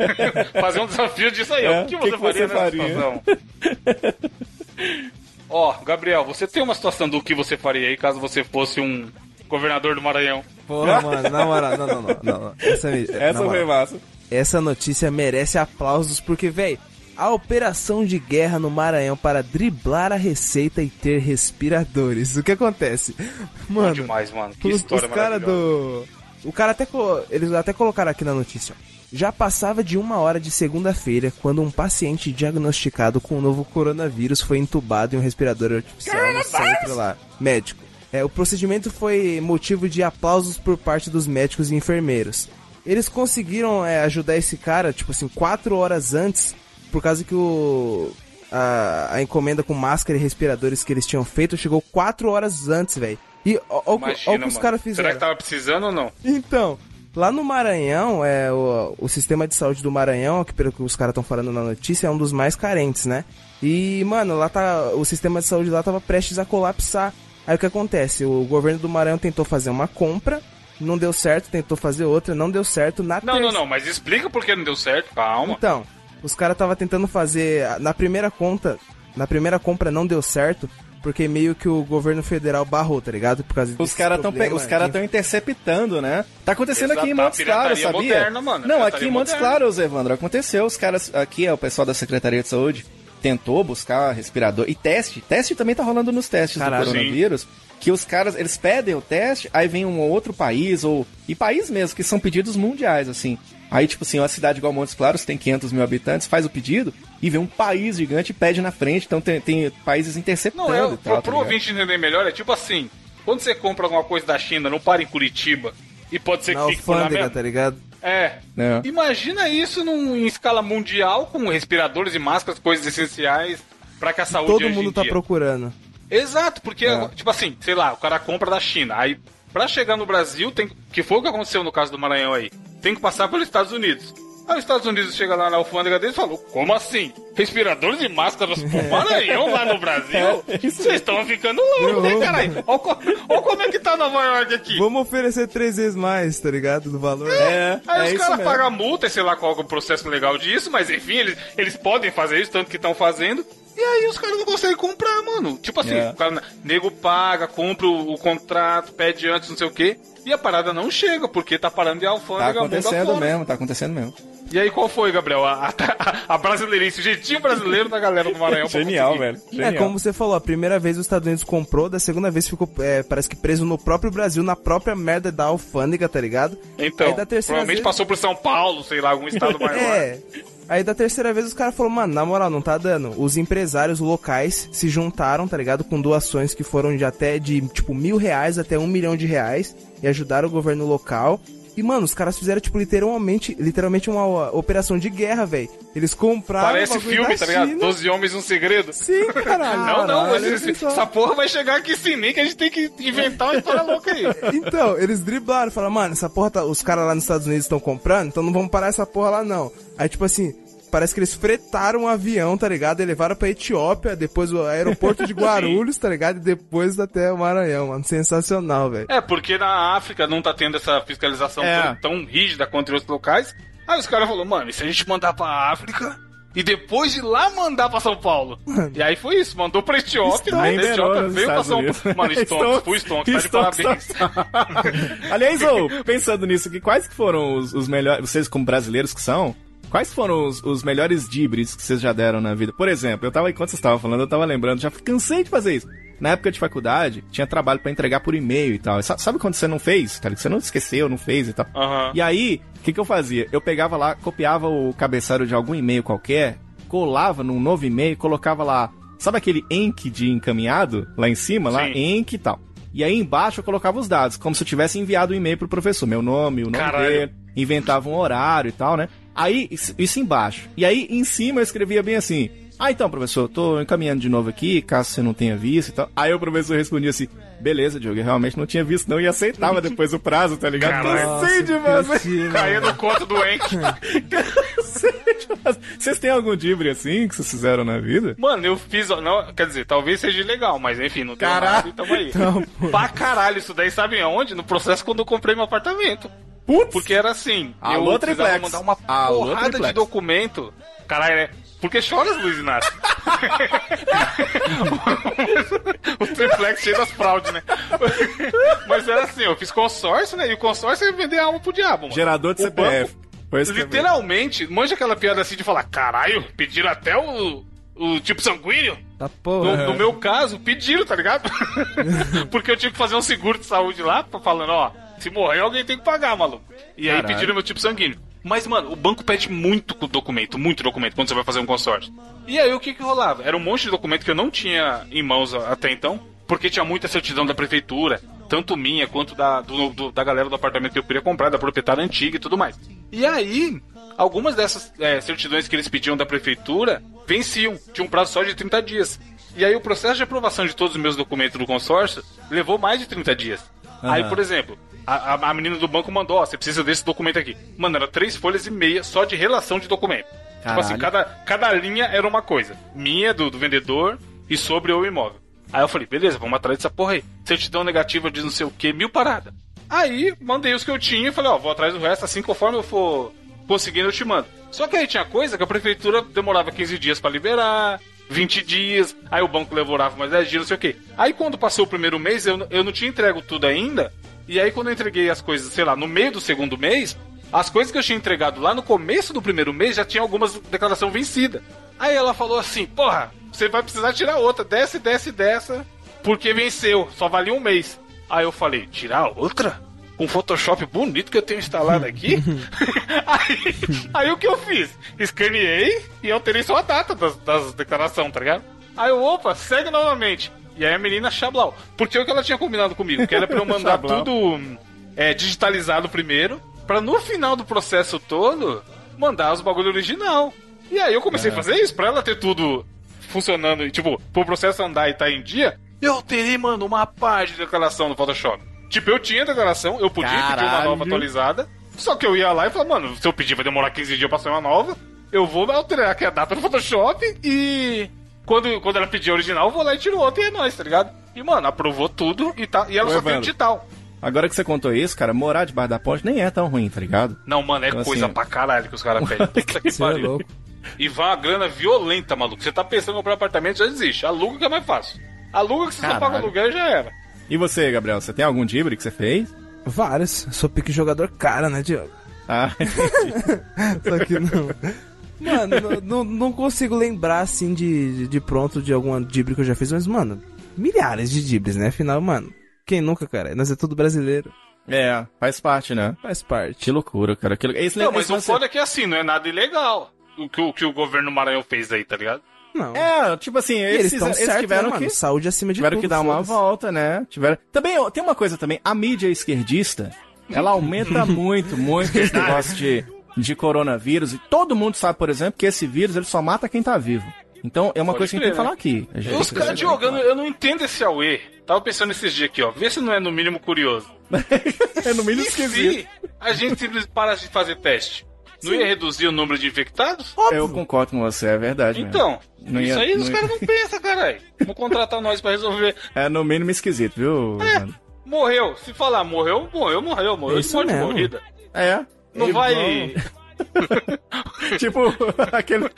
Speaker 3: Fazer um desafio disso aí, ó.
Speaker 6: É,
Speaker 3: O que você
Speaker 6: que
Speaker 3: faria
Speaker 6: você
Speaker 3: nessa
Speaker 6: faria?
Speaker 3: situação? Ó, Gabriel, você tem uma situação do que você faria aí caso você fosse um governador do Maranhão?
Speaker 4: Porra, mano, na moral, não, não, não, não, não. Essa, na
Speaker 6: Essa foi massa.
Speaker 4: essa notícia merece aplausos, porque, véi, A operação de guerra no Maranhão para driblar a receita e ter respiradores. O que acontece?
Speaker 3: Bom
Speaker 4: Mano,
Speaker 3: demais, mano. Que
Speaker 4: os,
Speaker 3: história
Speaker 4: os cara do. O cara até. Eles até colocaram aqui na notícia. Já passava de uma hora de segunda-feira quando um paciente diagnosticado com o novo coronavírus foi entubado em um respirador artificial no centro lá, médico. É, o procedimento foi motivo de aplausos por parte dos médicos e enfermeiros. Eles conseguiram é, ajudar esse cara, tipo assim, quatro horas antes, por causa que o. A, a encomenda com máscara e respiradores que eles tinham feito chegou quatro horas antes, velho. E ó o que- os caras fizeram.
Speaker 3: Será que tava precisando ou não?
Speaker 4: Então, lá no Maranhão, é, o, o sistema de saúde do Maranhão, que pelo que os caras estão falando na notícia, é um dos mais carentes, né? E, mano, lá tá. O sistema de saúde lá tava prestes a colapsar. Aí o que acontece? O governo do Maranhão tentou fazer uma compra, não deu certo, tentou fazer outra, não deu certo. Na
Speaker 3: Não, não,
Speaker 4: terça-
Speaker 3: não, mas explica por que não deu certo. Calma.
Speaker 4: então, os caras tava tentando fazer na primeira conta, na primeira compra não deu certo, porque meio que o governo federal barrou, tá ligado? Por causa
Speaker 6: Os caras estão os cara tão interceptando, né? Tá acontecendo
Speaker 3: Exato,
Speaker 6: aqui em Montes Claros, sabia?
Speaker 3: moderna, mano,
Speaker 6: Não, aqui em Montes
Speaker 3: moderna.
Speaker 6: Claros, Evandro, aconteceu. Os caras aqui, é o pessoal da Secretaria de Saúde tentou buscar respirador e teste. Teste também tá rolando nos testes
Speaker 4: Caralho.
Speaker 6: do coronavírus. Que os caras, eles pedem o teste, aí vem um outro país, ou. E país mesmo, que são pedidos mundiais, assim. Aí, tipo assim, uma cidade igual Montes Claros tem 500 mil habitantes, faz o pedido e vem um país gigante e pede na frente. Então tem, tem países interceptando
Speaker 3: Não, é,
Speaker 6: e
Speaker 3: pro,
Speaker 6: tal. tá
Speaker 3: pro
Speaker 6: ligado?
Speaker 3: ouvinte entender melhor, é tipo assim: quando você compra alguma coisa da China, não para em Curitiba. E pode ser
Speaker 4: na
Speaker 3: que fique por lá
Speaker 4: alfândega,
Speaker 3: mesmo.
Speaker 4: tá ligado?
Speaker 3: É.
Speaker 6: É.
Speaker 3: Imagina isso num, em escala mundial, com respiradores e máscaras, coisas essenciais, pra que a saúde
Speaker 4: Todo
Speaker 3: hoje
Speaker 4: mundo tá
Speaker 3: dia.
Speaker 4: procurando.
Speaker 3: Exato, porque,
Speaker 6: É.
Speaker 3: tipo assim, sei lá, o cara compra da China. Aí, pra chegar no Brasil, tem que foi o que aconteceu no caso do Maranhão aí. Tem que passar pelos Estados Unidos. Aí os Estados Unidos chega lá na alfândega deles e falou: Como assim? Respiradores e máscaras pro Maranhão lá no Brasil? Vocês estão ficando loucos, né, caralho? Olha co- olha como é que tá Nova York aqui.
Speaker 4: Vamos oferecer três vezes mais, tá ligado? Do valor.
Speaker 6: É,
Speaker 3: Aí
Speaker 6: é
Speaker 3: os caras pagam multa, sei lá qual é o processo legal disso, mas enfim, eles, eles podem fazer isso, tanto que estão fazendo. E aí os caras não conseguem comprar, mano. Tipo assim,
Speaker 6: É.
Speaker 3: o cara, nego paga, compra o, o contrato, pede antes, não sei o quê. E a parada não chega, porque tá parando de
Speaker 6: Tá
Speaker 3: alfândega mundo
Speaker 6: acontecendo mesmo, tá acontecendo mesmo.
Speaker 3: E aí qual foi, Gabriel? A, a, a brasileirice, o jeitinho brasileiro da galera do Maranhão.
Speaker 6: Genial, velho.
Speaker 4: É,
Speaker 6: Genial.
Speaker 4: como você falou, a primeira vez os Estados Unidos comprou, da segunda vez ficou, é, parece que preso no próprio Brasil, na própria merda da alfândega, tá ligado?
Speaker 3: Então,
Speaker 4: Aí da terceira
Speaker 3: provavelmente
Speaker 4: vez-
Speaker 3: passou por São Paulo, sei lá, algum estado maior.
Speaker 4: É. Aí da terceira vez os caras falaram, mano, na moral, não tá dando. Os empresários locais se juntaram, tá ligado? Com doações que foram de até de, tipo, mil reais até um milhão de reais e ajudaram o governo local. E, mano, os caras fizeram, tipo, literalmente, literalmente uma operação de guerra, velho. Eles compraram.
Speaker 3: Parece filme, tá ligado? Doze Homens, um Segredo.
Speaker 4: Sim, caralho.
Speaker 3: Não, não, mas
Speaker 4: Caralho,
Speaker 3: esse-
Speaker 4: só.
Speaker 3: essa porra vai chegar aqui sem nem que a gente tem que inventar uma história louca aí.
Speaker 4: Então, eles driblaram, falaram, mano, essa porra tá, os caras lá nos Estados Unidos estão comprando, então não vamos parar essa porra lá não. Aí, tipo assim, parece que eles fretaram um avião, tá ligado? E levaram pra Etiópia, depois o aeroporto de Guarulhos, tá ligado? E depois até o Maranhão, mano. Sensacional, velho.
Speaker 3: É, porque na África não tá tendo essa fiscalização
Speaker 6: É.
Speaker 3: tão, rígida quanto em outros locais. Aí os caras falaram, mano, e se a gente mandar pra África e depois de lá mandar pra São Paulo? E aí foi isso, mandou pra Etiópia,
Speaker 6: Stonks.
Speaker 3: né? Etiópia veio pra São. Paulo. Mano, Stonks, fui Stonks, tá de parabéns.
Speaker 6: Aliás, ô, pensando nisso aqui, quais que foram os, os melhores, vocês como brasileiros que são, quais foram os, os melhores dibres que vocês já deram na vida? Por exemplo, eu tava, enquanto vocês estavam falando, eu tava lembrando, já cansei de fazer isso. Na época de faculdade, tinha trabalho pra entregar por e-mail e tal. Sa- Sabe quando você não fez? Cara, que você não esqueceu, não fez e tal.
Speaker 3: Aham.
Speaker 6: E aí, o que, que eu fazia? Eu pegava lá, copiava o cabeçalho de algum e-mail qualquer, colava num novo e-mail, colocava lá, sabe aquele enc de encaminhado lá em cima, lá,
Speaker 3: Sim.
Speaker 6: enc e tal. E aí embaixo eu colocava os dados, como se eu tivesse enviado o e-mail pro professor, meu nome, o nome
Speaker 3: Caralho.
Speaker 6: dele, inventava um horário e tal, né? Aí, isso, embaixo. E aí, em cima, eu escrevia bem assim. Ah, então, professor, tô encaminhando de novo aqui, caso você não tenha visto e tal. Aí o professor respondia assim, beleza, Diogo, eu realmente não tinha visto não, e aceitava depois o prazo, tá ligado? Cansei de
Speaker 3: Caía no conto do Enk.
Speaker 6: De. Vocês têm algum dibre assim que vocês fizeram na vida?
Speaker 3: Mano, eu fiz. Não, quer dizer, talvez seja legal, mas enfim, não deu
Speaker 6: Caralho.
Speaker 3: nada e tamo aí. pra caralho, isso daí sabe aonde? No processo quando eu comprei meu apartamento.
Speaker 6: Putz!
Speaker 3: Porque era assim,
Speaker 6: Alô,
Speaker 3: eu precisava
Speaker 6: Triplex.
Speaker 3: mandar uma
Speaker 6: Alô,
Speaker 3: porrada de
Speaker 6: Triplex.
Speaker 3: documento. Caralho, né? Por que choras, Luiz Inácio? o triplex cheio das fraudes, né? Mas era assim, eu fiz consórcio, né? E o consórcio é vender alma pro diabo, mano.
Speaker 6: Gerador de
Speaker 3: O
Speaker 6: CPF. É
Speaker 3: Literalmente, manja aquela piada assim de falar, caralho, pediram até o, o tipo sanguíneo?
Speaker 4: Tá
Speaker 3: No,
Speaker 4: porra.
Speaker 3: no meu caso, pediram, tá ligado? Porque eu tive que fazer um seguro de saúde lá, falando, ó, se morrer alguém tem que pagar, maluco. E aí
Speaker 6: Caralho.
Speaker 3: pediram meu tipo sanguíneo. Mas, mano, o banco pede muito documento, muito documento quando você vai fazer um consórcio. E aí o que que rolava? Era um monte de documento que eu não tinha em mãos até então, porque tinha muita certidão da prefeitura, tanto minha quanto da, do- do- da galera do apartamento que eu queria comprar, da proprietária antiga e tudo mais. E aí, algumas dessas é, certidões que eles pediam da prefeitura venciam, tinha um prazo só de 30 dias. E aí o processo de aprovação de todos os meus documentos do consórcio levou mais de 30 dias. Aí, por exemplo, a, a- a menina do banco mandou, ó, você precisa desse documento aqui. Mano, era três folhas e meia só de relação de documento. Tipo assim, cada, cada linha era uma coisa. Minha, do, do vendedor e sobre o imóvel. Aí eu falei, beleza, vamos atrás dessa porra aí. Certidão negativa de não sei o que, mil parada. Aí mandei os que eu tinha e falei, ó, vou atrás do resto, assim conforme eu for conseguindo eu te mando. Só que aí tinha coisa que a prefeitura demorava 15 dias pra liberar, 20 dias, aí o banco demorava mais 10 dias, não sei o que. Aí quando passou o primeiro mês, eu, eu não tinha entrego tudo ainda, e aí quando eu entreguei as coisas, sei lá, no meio do segundo mês, as coisas que eu tinha entregado lá no começo do primeiro mês já tinha algumas declaração vencida. Aí ela falou assim, porra, você vai precisar tirar outra, desce, desce, dessa, porque venceu, só valia um mês. Aí eu falei, tirar outra? Com um Photoshop bonito que eu tenho instalado aqui? aí, aí o que eu fiz? Escaneei e alterei só a data das, das declarações, tá ligado? Aí eu, opa, segue novamente. E aí a menina Chablau. Porque o que ela tinha combinado comigo? Que era pra eu mandar tudo é, digitalizado primeiro, pra no final do processo todo, mandar os bagulho original. E aí eu comecei a fazer isso, pra ela ter tudo funcionando, e, tipo, pro processo andar e tá em dia, eu terei, mano, uma parte de declaração no Photoshop. Tipo, eu tinha declaração, eu podia pedir uma
Speaker 6: Caralho.
Speaker 3: nova atualizada, só que eu ia lá e falava, mano, se eu pedir vai demorar 15 dias pra sair uma nova, eu vou alterar aqui a data no Photoshop e quando, quando ela pedir a original, eu vou lá e tiro outra e é nóis, tá ligado? E, mano, aprovou tudo e, tá, e ela
Speaker 6: Ô,
Speaker 3: só tem o
Speaker 6: Evandro.
Speaker 3: digital.
Speaker 6: Agora que você contou isso, cara, morar debaixo da ponte nem é tão ruim, tá ligado?
Speaker 3: Não, mano, é
Speaker 6: Então,
Speaker 3: coisa
Speaker 6: assim,
Speaker 3: pra caralho que os caras pedem. Puta que
Speaker 4: Você é
Speaker 3: pariu.
Speaker 4: louco.
Speaker 3: E vai uma grana violenta, maluco. Você tá pensando em comprar apartamento, já desiste. Aluga que é mais fácil. Aluga que você só
Speaker 6: Caralho.
Speaker 3: paga aluguel e já era.
Speaker 6: E você, Gabriel, você tem algum dibre que você fez?
Speaker 4: Vários. Sou pique jogador cara, né, Diogo?
Speaker 6: Ah,
Speaker 4: Só que não. Mano, não, não, não consigo lembrar assim de, de, pronto de alguma dibre que eu já fiz, mas, mano, milhares de dibres, né? Afinal, mano, quem nunca, cara? Nós é tudo brasileiro.
Speaker 6: é, faz parte, né?
Speaker 4: Faz parte.
Speaker 6: Que loucura, cara. Que... Esse,
Speaker 3: Não, mas o
Speaker 6: lance-
Speaker 3: foda é que assim, não é nada ilegal. O que o, que o governo Maranhão fez aí, tá ligado?
Speaker 4: Não.
Speaker 6: É, tipo assim,
Speaker 4: E
Speaker 6: eles,
Speaker 4: eles
Speaker 6: eles
Speaker 4: certos,
Speaker 6: tiveram
Speaker 4: né,
Speaker 6: que...
Speaker 4: mano? Saúde acima de
Speaker 6: Tiveram
Speaker 4: tudo.
Speaker 6: que dar uma volta, né? Tiveram... Também, tem uma coisa também, a mídia esquerdista, ela aumenta muito, muito esse negócio de, de coronavírus. E todo mundo sabe, por exemplo, que esse vírus ele só mata quem tá vivo. Então é uma
Speaker 3: Pode
Speaker 6: coisa que a gente tem que
Speaker 3: crer,
Speaker 6: falar aqui. Gente
Speaker 3: Os caras, Diogo, eu, não- entendo esse Aue. Tava pensando esses dias aqui, ó. Vê se não é no mínimo curioso.
Speaker 6: É no mínimo esquisito.
Speaker 3: se a gente simplesmente parasse de fazer teste? Não ia reduzir o número de infectados?
Speaker 6: Eu concordo com você, é verdade. mesmo.
Speaker 3: Então,
Speaker 6: Não
Speaker 3: isso
Speaker 6: ia-
Speaker 3: aí os
Speaker 6: não ia-
Speaker 3: caras não pensam, caralho. Vão contratar nós pra resolver.
Speaker 6: É no mínimo esquisito, viu? mano?
Speaker 3: Morreu. Se falar morreu, morreu, morreu. Morreu de
Speaker 4: Isso mesmo.
Speaker 3: morrida.
Speaker 6: É.
Speaker 3: Não
Speaker 6: E
Speaker 3: vai.
Speaker 6: Tipo, aquele.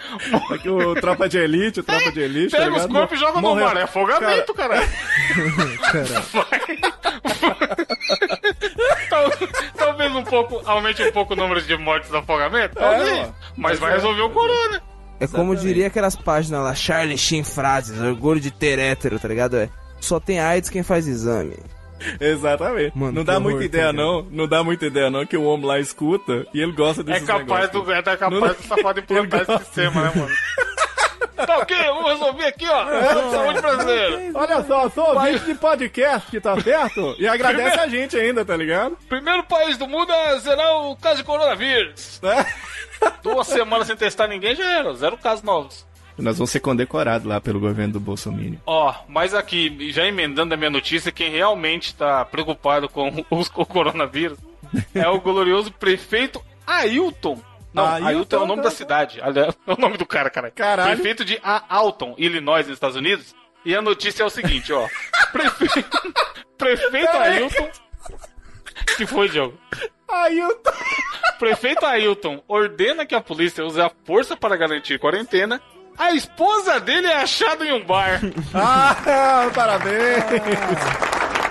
Speaker 6: aquele- O Tropa de Elite, o Tropa de Elite. tá
Speaker 3: Pega os
Speaker 6: ligado?
Speaker 3: corpos e joga no
Speaker 6: Morreu.
Speaker 3: mar. É afogamento, caralho. Tal- Talvez um pouco, aumente um pouco o número de mortes do afogamento. Talvez.
Speaker 6: ó.
Speaker 3: mas vai resolver o corona.
Speaker 4: É como diria aquelas páginas lá, Charlie Sheen frases, orgulho de ter hétero, tá ligado? É, só tem AIDS quem faz exame.
Speaker 6: Exatamente.
Speaker 4: Mano,
Speaker 6: não dá
Speaker 4: horror,
Speaker 6: muita ideia,
Speaker 4: tá
Speaker 6: não. Não dá muita ideia, não, que o homem lá escuta e ele gosta
Speaker 3: É
Speaker 6: desses
Speaker 3: capaz
Speaker 6: negócios.
Speaker 3: do é capaz
Speaker 6: Não-
Speaker 3: do safado implantar esse sistema, né, mano? Tá ok, vamos resolver aqui, ó. Saúde brasileira.
Speaker 6: Olha só, sou ouvinte de podcast que tá certo e agradece a gente ainda, tá ligado?
Speaker 3: Primeiro país do mundo a zerar o caso de coronavírus. Duas semanas sem testar ninguém já era, zero casos novos.
Speaker 6: Nós vamos ser condecorados lá pelo governo do Bolsonaro.
Speaker 3: Ó, mas aqui, já emendando a minha notícia, quem realmente tá preocupado com os- com o coronavírus é o glorioso prefeito Ailton. Não,
Speaker 6: Ailton,
Speaker 3: Ailton, é o nome da
Speaker 6: cara.
Speaker 3: cidade. É o nome do cara, cara.
Speaker 6: Caralho.
Speaker 3: Prefeito de A- Alton, Illinois, nos Estados Unidos. E a notícia é o seguinte, ó. Prefeito, prefeito Ailton. que foi, Diogo?
Speaker 6: Ailton!
Speaker 3: Prefeito Ailton ordena que a polícia use a força para garantir quarentena. A esposa dele é achada em um bar.
Speaker 6: Ah, parabéns!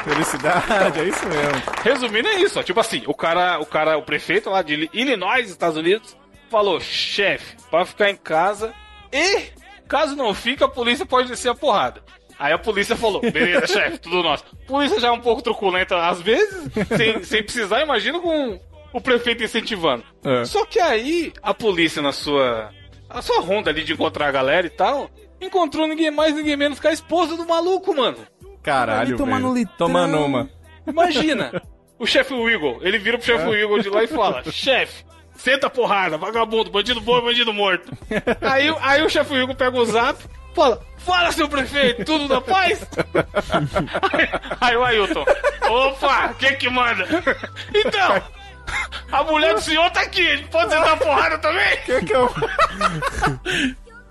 Speaker 6: Felicidade, é isso mesmo.
Speaker 3: Resumindo, é isso, ó. Tipo assim, o cara, o cara, o prefeito lá de Illinois, Estados Unidos, falou, chefe, pra ficar em casa e, caso não fique, a polícia pode descer a porrada. Aí a polícia falou, beleza, chefe, tudo nosso. A polícia já é um pouco truculenta às vezes, sem, sem precisar, imagina com o prefeito incentivando.
Speaker 6: É.
Speaker 3: Só que aí, a polícia na sua, a sua ronda ali de encontrar a galera e tal, encontrou ninguém mais, ninguém menos que a esposa do maluco, mano.
Speaker 6: Caralho,
Speaker 4: Ali tomando
Speaker 6: velho.
Speaker 4: litrão.
Speaker 6: Tomando uma.
Speaker 3: Imagina, o chefe Wiggle, ele vira pro chefe Wiggle de lá e fala: chefe, senta a porrada, vagabundo, bandido bom bandido morto. aí, aí o chefe Wiggle pega o zap, fala: fala, seu prefeito, tudo na paz? aí, aí o Ailton: opa, quem que manda? então, a mulher do senhor tá aqui, a gente pode sentar porrada também?
Speaker 6: Que que eu...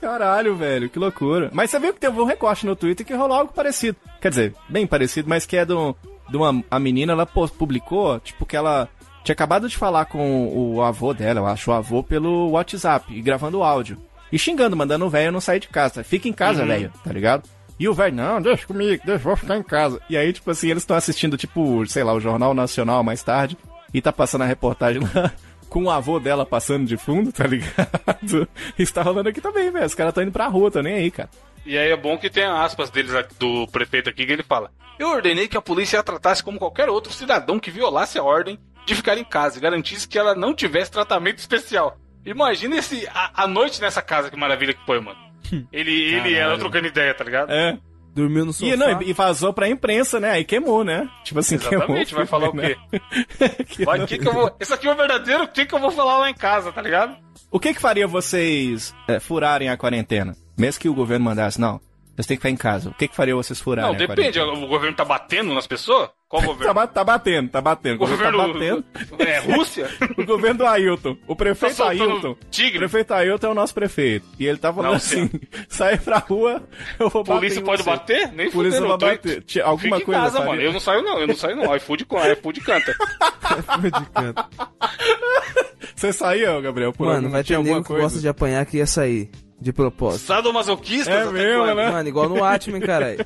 Speaker 6: Caralho, velho, que loucura. Mas você viu que teve um recorte no Twitter que rolou algo parecido. Quer dizer, bem parecido, mas que é do, de uma a menina, ela publicou, tipo, que ela tinha acabado de falar com o avô dela, eu acho, o avô, pelo WhatsApp, e gravando áudio. E xingando, mandando o velho não sair de casa. Fica em casa, velho, tá ligado? E o velho, não, deixa comigo, deixa, vou ficar em casa. E aí, tipo assim, eles estão assistindo, tipo, sei lá, o Jornal Nacional mais tarde, e tá passando a reportagem lá com o avô dela passando de fundo, tá ligado? Isso tá rolando aqui também, velho. Os caras estão indo pra rua, tô nem aí, cara.
Speaker 3: E aí é bom que tem aspas deles do prefeito aqui que ele fala: Eu ordenei que a polícia a tratasse como qualquer outro cidadão que violasse a ordem de ficar em casa e garantisse que ela não tivesse tratamento especial. Imagina esse a, a noite nessa casa, que maravilha que foi, mano. Ele, ele e ela trocando ideia, tá ligado?
Speaker 6: É.
Speaker 4: Dormiu no sofá.
Speaker 6: E, não, e vazou pra imprensa, né? Aí queimou, né? Tipo assim,
Speaker 3: Exatamente,
Speaker 6: queimou.
Speaker 3: vai falar o
Speaker 6: né?
Speaker 3: quê? Vai, que que eu vou... Esse aqui é o verdadeiro, o que, que eu vou falar lá em casa, tá ligado?
Speaker 6: O que que faria vocês é, furarem a quarentena? Mesmo que o governo mandasse, não, vocês têm que ficar em casa. O que que faria vocês furarem
Speaker 3: Não, depende, o governo tá batendo nas pessoas? Qual
Speaker 6: Tá,
Speaker 3: governo?
Speaker 6: ba- tá batendo, tá batendo.
Speaker 3: O
Speaker 6: governo tá
Speaker 3: governo.
Speaker 6: batendo.
Speaker 3: É, Rússia?
Speaker 6: O governo do Ailton. O prefeito
Speaker 3: Tá
Speaker 6: Ailton.
Speaker 3: tigre.
Speaker 6: O prefeito Ailton é o nosso prefeito. E ele tá falando
Speaker 3: Não,
Speaker 6: assim: sai pra rua, eu vou bater.
Speaker 3: Polícia
Speaker 6: em
Speaker 3: pode
Speaker 6: você.
Speaker 3: bater? Nem
Speaker 6: Polícia
Speaker 3: fudendo,
Speaker 6: vai
Speaker 3: eu tô-
Speaker 6: bater. Tinha alguma
Speaker 3: Fica em
Speaker 6: coisa
Speaker 3: casa,
Speaker 6: faria?
Speaker 3: mano. Eu não saio não, eu não saio não. iFood, com- iFood canta.
Speaker 4: de canto.
Speaker 6: Você saiu, Gabriel? Por
Speaker 4: Mano, vai ter
Speaker 6: tinha alguma
Speaker 4: nego que gosta de apanhar que ia sair. De propósito.
Speaker 3: Sadomasoquistas
Speaker 6: É mesmo, né?
Speaker 4: Mano, igual no Watchmen, caralho.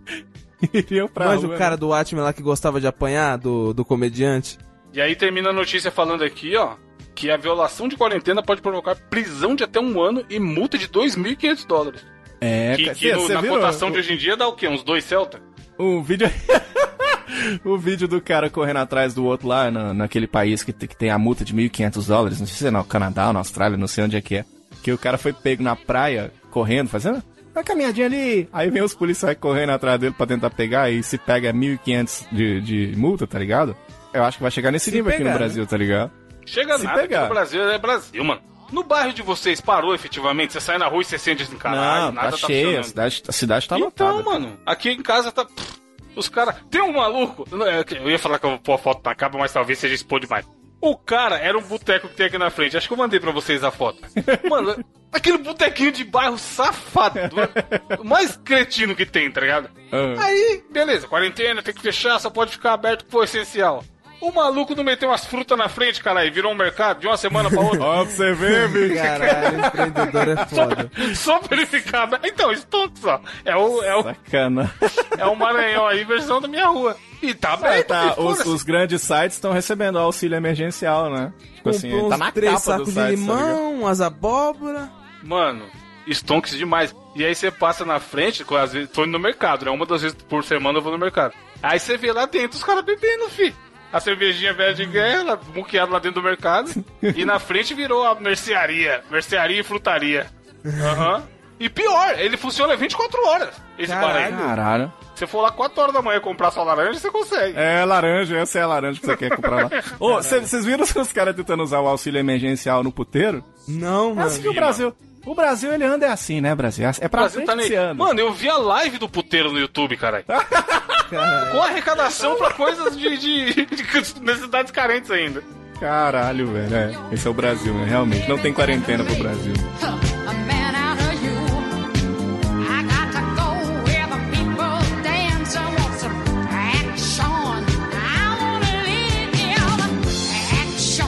Speaker 6: Iriam pra
Speaker 4: Mas o
Speaker 6: né?
Speaker 4: cara do Watchmen lá que gostava de apanhar, do, do comediante.
Speaker 3: E aí termina a notícia falando aqui, ó, que a violação de quarentena pode provocar prisão de até um ano e multa de 2.500 dólares.
Speaker 6: É,
Speaker 3: que que no- na cotação
Speaker 6: o-
Speaker 3: de hoje em dia dá o quê? Uns dois Celta?
Speaker 6: O vídeo. o vídeo do cara correndo atrás do outro lá, na, naquele país que, que tem a multa de 1.500 dólares. Não sei se é no Canadá ou na Austrália, não sei onde é que é. Que o cara foi pego na praia, correndo, fazendo uma caminhadinha ali. Aí vem os policiais correndo atrás dele pra tentar pegar e se pega 1.500 de, de multa, tá ligado? Eu acho que vai chegar nesse
Speaker 4: Se
Speaker 6: nível aqui
Speaker 4: pegar,
Speaker 6: no
Speaker 4: né?
Speaker 6: Brasil, tá ligado?
Speaker 3: Chega
Speaker 6: Se
Speaker 3: nada,
Speaker 6: pegar.
Speaker 3: aqui no Brasil é Brasil, mano. No bairro de vocês parou efetivamente? Você sai na rua e você sente assim, caralho,
Speaker 6: não,
Speaker 3: nada
Speaker 6: tá
Speaker 3: tá
Speaker 6: cheio, a cidade, a cidade tá
Speaker 3: então,
Speaker 6: lotada.
Speaker 3: mano, aqui em casa tá. Os caras. Tem um maluco. não, é que Eu ia falar que eu vou pôr a foto na capa, mas talvez seja expor demais. O cara era um boteco que tem aqui na frente. Acho que eu mandei pra vocês a foto. Mano, aquele botequinho de bairro safado. O mais cretino que tem, tá ligado?
Speaker 6: Ah.
Speaker 3: Aí, beleza, quarentena, tem que fechar, só pode ficar aberto que for essencial. O maluco não meteu umas frutas na frente, caralho, virou um mercado de uma semana pra outra.
Speaker 6: Ó, pra você ver, bicho.
Speaker 4: Caralho, empreendedor é foda.
Speaker 3: Só pra ele ficar. Então, Stonks, ó. É o, é o,
Speaker 6: Sacana.
Speaker 3: é o Maranhão aí, versão da minha rua. E tá
Speaker 6: É,
Speaker 3: aberto,
Speaker 6: tá,
Speaker 3: e
Speaker 6: os, os grandes sites estão recebendo auxílio emergencial, né? Tipo assim, tá na
Speaker 4: três
Speaker 6: capa do
Speaker 4: sacos de
Speaker 6: site, tá ligado?
Speaker 4: limão, umas abóbora.
Speaker 3: Mano, Stonks demais. E aí você passa na frente, às vezes tô indo no mercado, né? Uma das vezes por semana eu vou no mercado. Aí você vê lá dentro os caras bebendo, fi. A cervejinha velha de guerra, muqueado lá dentro do mercado. e na frente virou a mercearia. Mercearia e frutaria. Aham. E pior, ele funciona 24 horas, esse bar aí.
Speaker 4: Caralho.
Speaker 6: Caralho.
Speaker 3: Se você for lá 4 horas da manhã comprar sua laranja, você consegue.
Speaker 6: É laranja, essa é a laranja que você quer comprar lá. Ô, vocês viram os caras tentando usar o auxílio emergencial no puteiro?
Speaker 4: Não,
Speaker 6: É
Speaker 4: mano.
Speaker 6: assim que o Brasil. O Brasil, ele anda é assim, né, Brasil? É pra
Speaker 3: Brasil
Speaker 6: frente
Speaker 3: tá nem...
Speaker 6: anda.
Speaker 3: Mano, eu vi a live do puteiro no YouTube, caralho.
Speaker 4: Caralho.
Speaker 3: Com arrecadação pra coisas de, de, de necessidades carentes ainda.
Speaker 6: Caralho, velho. É. Esse é o Brasil, né? Realmente. Não tem quarentena pro Brasil.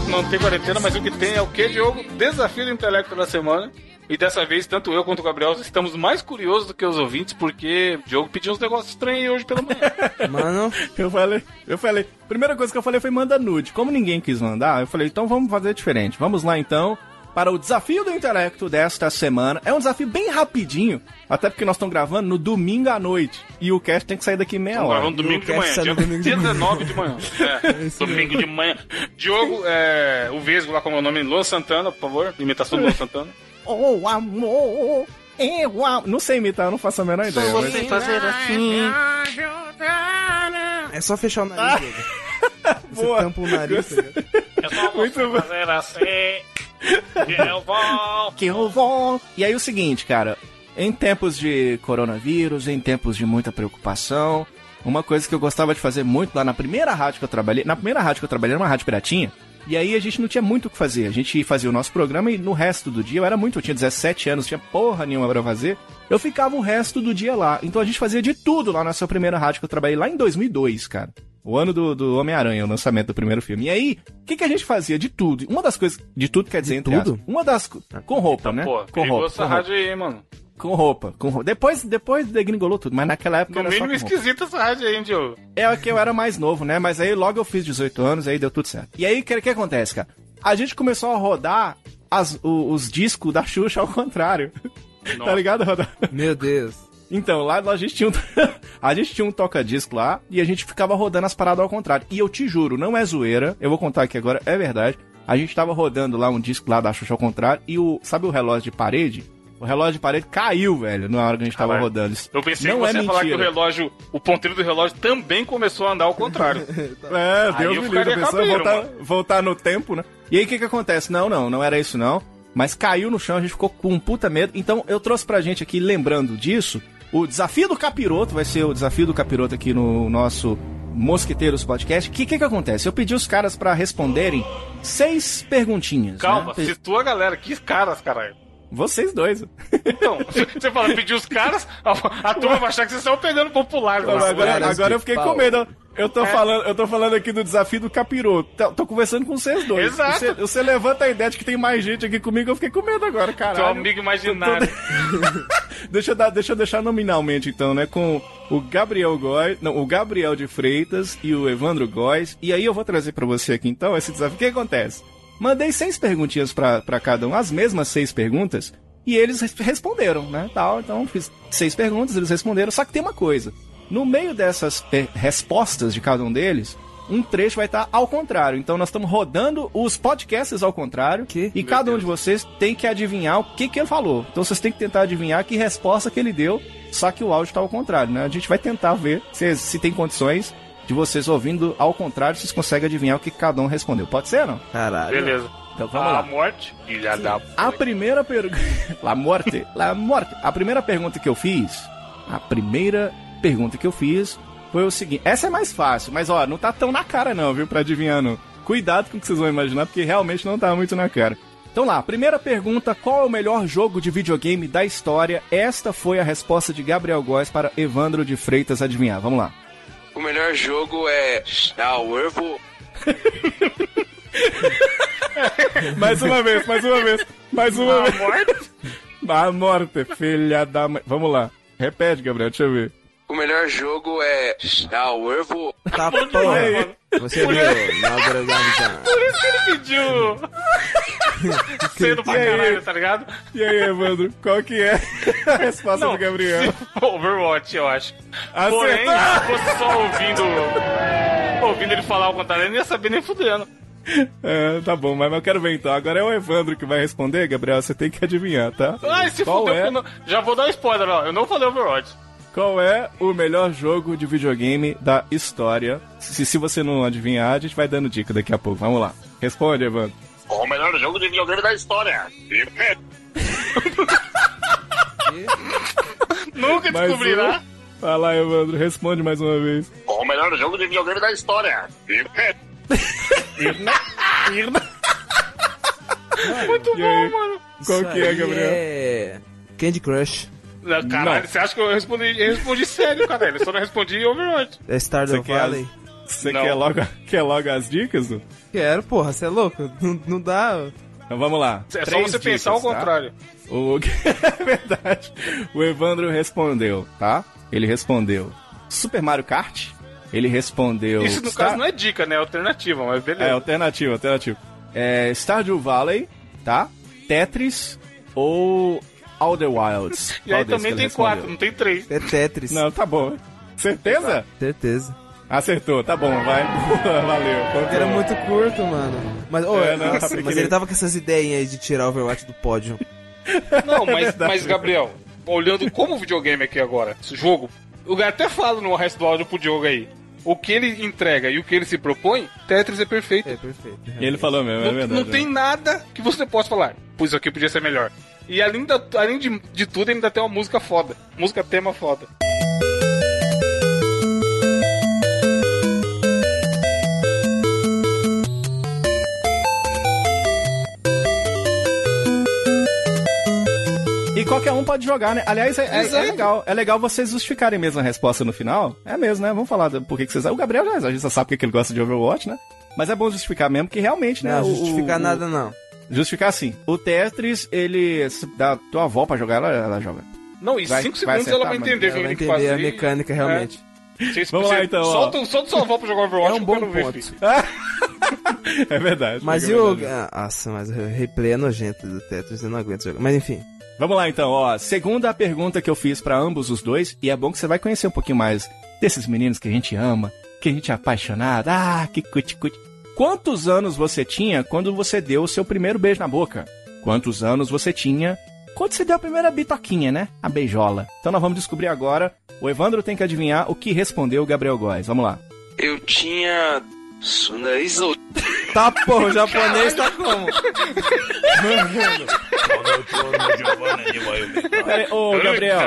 Speaker 3: Não tem quarentena, mas o que tem é o que, Diogo? Desafio do intelecto da semana. E dessa vez, tanto eu quanto o Gabriel estamos mais curiosos do que os ouvintes, porque o Diogo pediu uns negócios estranhos hoje pela manhã.
Speaker 4: Mano,
Speaker 6: Eu falei, eu falei, primeira coisa que eu falei foi manda nude. Como ninguém quis mandar, eu falei, então vamos fazer diferente. Vamos lá então para o desafio do intelecto desta semana. É um desafio bem rapidinho, até porque nós estamos gravando no domingo à noite. E o cast tem que sair daqui meia hora.
Speaker 3: gravar no domingo de manhã, dia,
Speaker 4: no domingo de
Speaker 3: dia
Speaker 4: manhã.
Speaker 3: 19 de manhã. É, domingo de manhã. Diogo, é, o Vesgo lá como é o nome, Luan Santana, por favor. Imitação do Luan Santana.
Speaker 6: Oh, amor, eu amo. Não sei imitar, eu não faço a menor ideia. mas-
Speaker 3: fazer assim.
Speaker 4: é só fechar o nariz, Diego. Você
Speaker 6: Boa.
Speaker 4: tampa o nariz, tá?
Speaker 3: É só
Speaker 6: Muito
Speaker 3: você
Speaker 6: bom.
Speaker 3: fazer assim. Que eu vou.
Speaker 6: que eu vou. E aí o seguinte, cara, em tempos de coronavírus, em tempos de muita preocupação, uma coisa que eu gostava de fazer muito lá na primeira rádio que eu trabalhei, na primeira rádio que eu trabalhei era uma rádio piratinha, e aí a gente não tinha muito o que fazer. A gente fazia o nosso programa e no resto do dia, eu era muito, eu tinha 17 anos, tinha porra nenhuma pra fazer. Eu ficava o resto do dia lá. Então a gente fazia de tudo lá nessa primeira rádio que eu trabalhei lá em 2002, cara. O ano do, do Homem-Aranha, o lançamento do primeiro filme. E aí, o que, que a gente fazia? De tudo. Uma das coisas. De tudo quer dizer, entre
Speaker 4: tudo?
Speaker 6: aspas. Uma das. co- Com roupa, né?
Speaker 3: Pô,
Speaker 6: com roupa.
Speaker 3: essa
Speaker 6: Com roupa.
Speaker 3: rádio aí, hein, mano.
Speaker 6: Com roupa, com roupa. Depois, depois degringolou tudo, mas naquela época
Speaker 3: No
Speaker 6: era
Speaker 3: mínimo
Speaker 6: com roupa.
Speaker 3: esquisita essa rádio aí, hein, Diogo.
Speaker 6: É que eu era mais novo, né? Mas aí logo eu fiz 18 anos, aí deu tudo certo. E aí, o que, que acontece, cara? A gente começou a rodar as- o- os discos da Xuxa ao contrário. tá
Speaker 3: Nossa.
Speaker 6: ligado, Rodar?
Speaker 4: Meu Deus.
Speaker 6: Então, lá a gente tinha um, a gente tinha um toca-disco lá e a gente ficava rodando as paradas ao contrário. E eu te juro, não é zoeira, eu vou contar aqui agora, é verdade. A gente tava rodando lá um disco lá da Xuxa ao contrário e o, sabe o relógio de parede? O relógio de parede caiu, velho, na hora que a gente tava
Speaker 3: Caralho.
Speaker 6: rodando. Isso
Speaker 3: Eu pensei
Speaker 6: não
Speaker 3: que você
Speaker 6: é
Speaker 3: ia falar que o relógio, o ponteiro do relógio também começou a andar ao contrário.
Speaker 6: É, Deus
Speaker 3: eu
Speaker 6: me livre,
Speaker 3: cabreiro,
Speaker 6: voltar, voltar no tempo, né? E aí o que que acontece? Não, não, não era isso não. Mas caiu no chão, a gente ficou com um puta medo. Então eu trouxe pra gente aqui, lembrando disso, o desafio do capiroto, vai ser o desafio do capiroto aqui no nosso Mosqueteiros Podcast. O que, que que acontece? Eu pedi os caras pra responderem seis perguntinhas.
Speaker 3: Calma,
Speaker 6: né?
Speaker 3: citou a galera. Que caras, caralho.
Speaker 6: Vocês dois.
Speaker 3: Então, você fala, pedir os caras, a, a turma vai achar que vocês estão pegando populares.
Speaker 6: Não, agora, agora eu fiquei
Speaker 4: pau.
Speaker 6: com medo. Eu tô,
Speaker 3: É.
Speaker 6: falando, eu tô falando aqui do desafio do capiroto. Tô, tô conversando com vocês dois.
Speaker 3: Exato.
Speaker 6: Você, você levanta a ideia de que tem mais gente aqui comigo, eu fiquei com medo agora, caralho.
Speaker 3: Seu amigo imaginário.
Speaker 6: Deixa eu, dar, deixa eu deixar nominalmente, então, né? Com o Gabriel Góes, não, o Gabriel de Freitas e o Evandro Góes. E aí eu vou trazer pra você aqui, então, esse desafio. O que acontece? Mandei seis perguntinhas pra cada um, as mesmas seis perguntas, e eles res- responderam, né? Tal, então fiz seis perguntas, eles responderam. Só que tem uma coisa: no meio dessas per- respostas de cada um deles, um trecho vai estar ao contrário. Então nós estamos rodando os podcasts ao contrário.
Speaker 4: Que?
Speaker 6: E cada um de vocês tem que adivinhar o que, que ele falou. Então vocês têm que tentar adivinhar que resposta que ele deu, só que o áudio está ao contrário, né? A gente vai tentar ver se, se tem condições de vocês ouvindo ao contrário, vocês conseguem adivinhar o que cada um respondeu. Pode ser, não?
Speaker 4: Caralho.
Speaker 3: Beleza.
Speaker 6: Então vamos
Speaker 3: a
Speaker 6: lá.
Speaker 3: morte, filha da...
Speaker 6: A primeira pergunta. La morte. La morte. A primeira pergunta que eu fiz. A primeira pergunta que eu fiz foi o seguinte. Essa é mais fácil, mas ó, não tá tão na cara, não, viu? Pra adivinhar, não. Cuidado com o que vocês vão imaginar, porque realmente não tá muito na cara. Então lá, primeira pergunta: qual é o melhor jogo de videogame da história? Esta foi a resposta de Gabriel Góes para Evandro de Freitas adivinhar. Vamos lá.
Speaker 7: O melhor jogo é a Werewolf.
Speaker 6: Mais uma vez, mais uma vez, mais uma
Speaker 3: A
Speaker 6: vez.
Speaker 3: morte?
Speaker 6: A morte, filha da mãe. Vamos lá. Repete, Gabriel, deixa eu ver.
Speaker 7: O melhor jogo é a Werewolf.
Speaker 4: Tá porra. Você viu? Gavião.
Speaker 3: Por isso que ele pediu... Cedo pra caralho, tá ligado?
Speaker 6: E aí, Evandro, qual que é a resposta do Gabriel?
Speaker 3: Overwatch, eu acho. Porém,
Speaker 6: Acertou!
Speaker 3: se fosse só ouvindo... Ouvindo ele falar ao contrário, eu não ia saber nem fudendo.
Speaker 6: É, tá bom, mas eu quero ver então. Agora é o Evandro que vai responder, Gabriel, você tem que adivinhar, tá?
Speaker 3: Ai, se
Speaker 6: qual
Speaker 3: fudeu,
Speaker 6: é,
Speaker 3: não... Já vou dar um spoiler, ó. Eu não falei Overwatch.
Speaker 6: Qual é o melhor jogo de videogame da história? Se, se você não adivinhar, a gente vai dando dica daqui a pouco. Vamos lá. Responde, Evandro.
Speaker 1: O melhor jogo de videogame da história.
Speaker 3: Nunca descobrirá.
Speaker 6: um. Vai lá, Evandro, responde mais uma vez.
Speaker 1: O melhor jogo de videogame da história.
Speaker 3: Muito
Speaker 6: E aí?
Speaker 3: bom, mano.
Speaker 6: Qual
Speaker 4: Isso
Speaker 6: que é,
Speaker 4: aí
Speaker 6: Gabriel?
Speaker 4: É. Candy Crush.
Speaker 3: Não, Caralho,
Speaker 6: Não.
Speaker 3: você acha que eu respondi, eu respondi sério, cara? Eu só não respondi Overwatch.
Speaker 4: É Stardew
Speaker 6: Você quer,
Speaker 4: Valley.
Speaker 6: você quer, logo, quer logo as dicas?
Speaker 4: Quero, porra, você é louco? Não, não dá.
Speaker 6: Então vamos lá.
Speaker 3: É só
Speaker 6: Três
Speaker 3: você pensar ao
Speaker 6: dicas, tá?
Speaker 3: contrário.
Speaker 6: O... é verdade. O Evandro respondeu, tá? Ele respondeu Super Mario Kart. Ele respondeu.
Speaker 3: Isso no
Speaker 6: Star-
Speaker 3: caso não é dica, né? É alternativa, mas beleza.
Speaker 6: É, alternativo, alternativo. É Stardew Valley, tá? Tetris ou Outer Wilds.
Speaker 3: e aí também tem quatro, não tem três.
Speaker 4: É Tetris.
Speaker 6: Não, tá bom. Certeza?
Speaker 4: Certeza.
Speaker 6: Acertou, tá bom, vai. Valeu.
Speaker 4: Era muito curto, mano. Mas, ô,
Speaker 6: É, não,
Speaker 4: mas ele tava com essas ideias aí de tirar o Overwatch do pódio.
Speaker 3: Não, mas, mas Gabriel, olhando como videogame aqui agora, esse jogo, o cara até fala no resto do áudio pro Diogo aí. O que ele entrega e o que ele se propõe, Tetris é perfeito.
Speaker 4: É perfeito.
Speaker 6: E ele falou mesmo, é
Speaker 3: Não,
Speaker 6: verdade.
Speaker 3: não tem nada que você possa falar. Pois isso aqui podia ser melhor. E além, da, além de, de tudo, ainda tem uma música foda. Música tema foda.
Speaker 6: E qualquer um pode jogar, né? Aliás, é, é- é legal. É legal vocês justificarem mesmo a resposta no final. É mesmo, né? Vamos falar do por que que vocês. O Gabriel já, a gente já sabe porque que ele gosta de Overwatch, né? Mas é bom justificar mesmo que realmente, né?
Speaker 4: Não,
Speaker 6: o-
Speaker 4: justificar
Speaker 6: o-
Speaker 4: nada não.
Speaker 6: Justificar assim. O Tetris, ele. Se dá tua avó pra jogar, ela, ela joga.
Speaker 3: Não, em
Speaker 6: Vai-
Speaker 3: 5
Speaker 6: vai
Speaker 3: segundos ela vai
Speaker 6: acertar,
Speaker 3: entender o
Speaker 4: Ela
Speaker 3: que
Speaker 4: vai
Speaker 3: ele tem que
Speaker 4: entender
Speaker 3: fazer.
Speaker 4: a mecânica realmente.
Speaker 3: Vocês-
Speaker 6: Vamos lá, então, ó.
Speaker 3: Solta, solta sua avó pra jogar Overwatch
Speaker 4: É um
Speaker 3: eu
Speaker 4: bom
Speaker 3: quero ver,
Speaker 4: ponto.
Speaker 6: É verdade.
Speaker 4: Mas
Speaker 6: é
Speaker 4: e o. ah, Nossa, mas o replay é nojento do Tetris, eu não aguento jogar. Mas enfim.
Speaker 6: Vamos lá então, ó. Segunda pergunta que eu fiz pra ambos os dois, e é bom que você vai conhecer um pouquinho mais desses meninos que a gente ama, que a gente é apaixonado. Ah, que cuti-cuti. Quantos anos você tinha quando você deu o seu primeiro beijo na boca? Quantos anos você tinha quando você deu a primeira bitoquinha, né? A beijola. Então nós vamos descobrir agora. O Evandro tem que adivinhar o que respondeu o Gabriel Góes. Vamos lá.
Speaker 7: Eu tinha. Sunaizo.
Speaker 4: Tá, pô, o japonês tá como?
Speaker 6: Aí, Ô, Gabriel.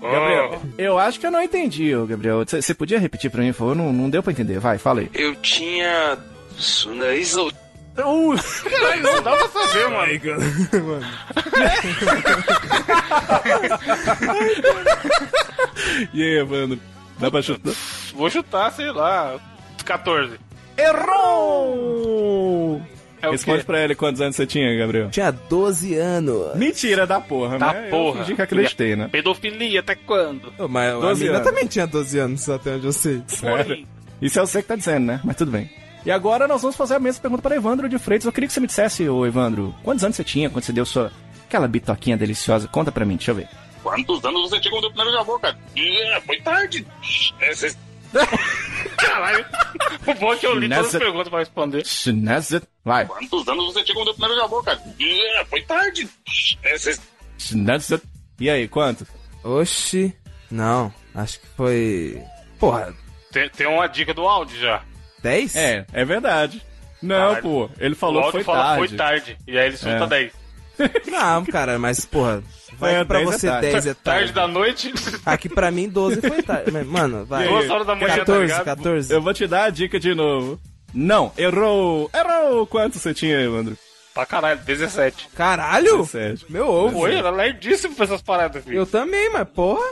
Speaker 3: Oh,
Speaker 6: Gabriel, eu acho que eu não entendi, ô Gabriel. Você podia repetir pra mim, por favor? Não, não deu pra entender. Vai, fala aí.
Speaker 7: Eu tinha. Sunaizo.
Speaker 6: Uh,
Speaker 3: Caralho, não dá pra saber, mano.
Speaker 6: e aí, Evandro? Dá pra chutar?
Speaker 3: Vou chutar, sei lá, 14.
Speaker 6: Errou!
Speaker 3: É o
Speaker 6: Responde pra ele quantos anos você tinha, Gabriel.
Speaker 4: Tinha 12 anos.
Speaker 6: Mentira da porra,
Speaker 3: Da
Speaker 6: né?
Speaker 3: porra.
Speaker 6: Eu fingi que acreditei, né?
Speaker 3: Pedofilia, até quando?
Speaker 4: Ô, Mas a
Speaker 6: 12
Speaker 4: mina
Speaker 6: anos.
Speaker 4: também tinha 12 anos, até onde eu sei.
Speaker 6: Sério? Isso é você que tá dizendo, né? Mas tudo bem. E agora nós vamos fazer a mesma pergunta para Evandro de Freitas. Eu queria que você me dissesse, ô Evandro, quantos anos você tinha quando você deu sua... aquela bitoquinha deliciosa? Conta pra mim, deixa eu ver.
Speaker 1: Quantos anos você tinha quando deu primeiro na boca? É, foi tarde. É, cês-
Speaker 3: Caralho. O bom é que eu li todas as perguntas pra responder.
Speaker 6: Schnazet. Vai.
Speaker 1: Quantos anos você tinha quando deu primeiro na boca? É, foi tarde. É,
Speaker 6: Schnazet. E aí, quanto?
Speaker 4: Oxi. Não, acho que foi. Porra,
Speaker 3: Tem, tem uma dica do áudio já.
Speaker 4: 10?
Speaker 6: É, é verdade. Não,
Speaker 3: Caralho.
Speaker 6: pô. Ele falou que foi
Speaker 3: fala
Speaker 6: tarde.
Speaker 3: foi tarde. E aí ele solta
Speaker 6: É.
Speaker 3: 10.
Speaker 4: Não, cara, mas porra. Vai
Speaker 6: É,
Speaker 4: pra
Speaker 6: 10 é
Speaker 4: você
Speaker 6: tarde.
Speaker 4: 10 é
Speaker 3: Tarde
Speaker 4: tarde.
Speaker 3: da noite.
Speaker 4: Aqui pra mim 12 foi tarde. Mano, vai.
Speaker 3: Duas horas da manhã, tá
Speaker 4: 14,
Speaker 3: ligado?
Speaker 4: 14.
Speaker 6: Eu vou te dar a dica de novo. Não, errou. Errou. Quanto você tinha, Evandro?
Speaker 3: Pra caralho, 17.
Speaker 4: Caralho!
Speaker 6: 17.
Speaker 4: Meu ovo.
Speaker 3: Oi, era lerdíssimo pra essas paradas, filho.
Speaker 4: Eu também, mas porra.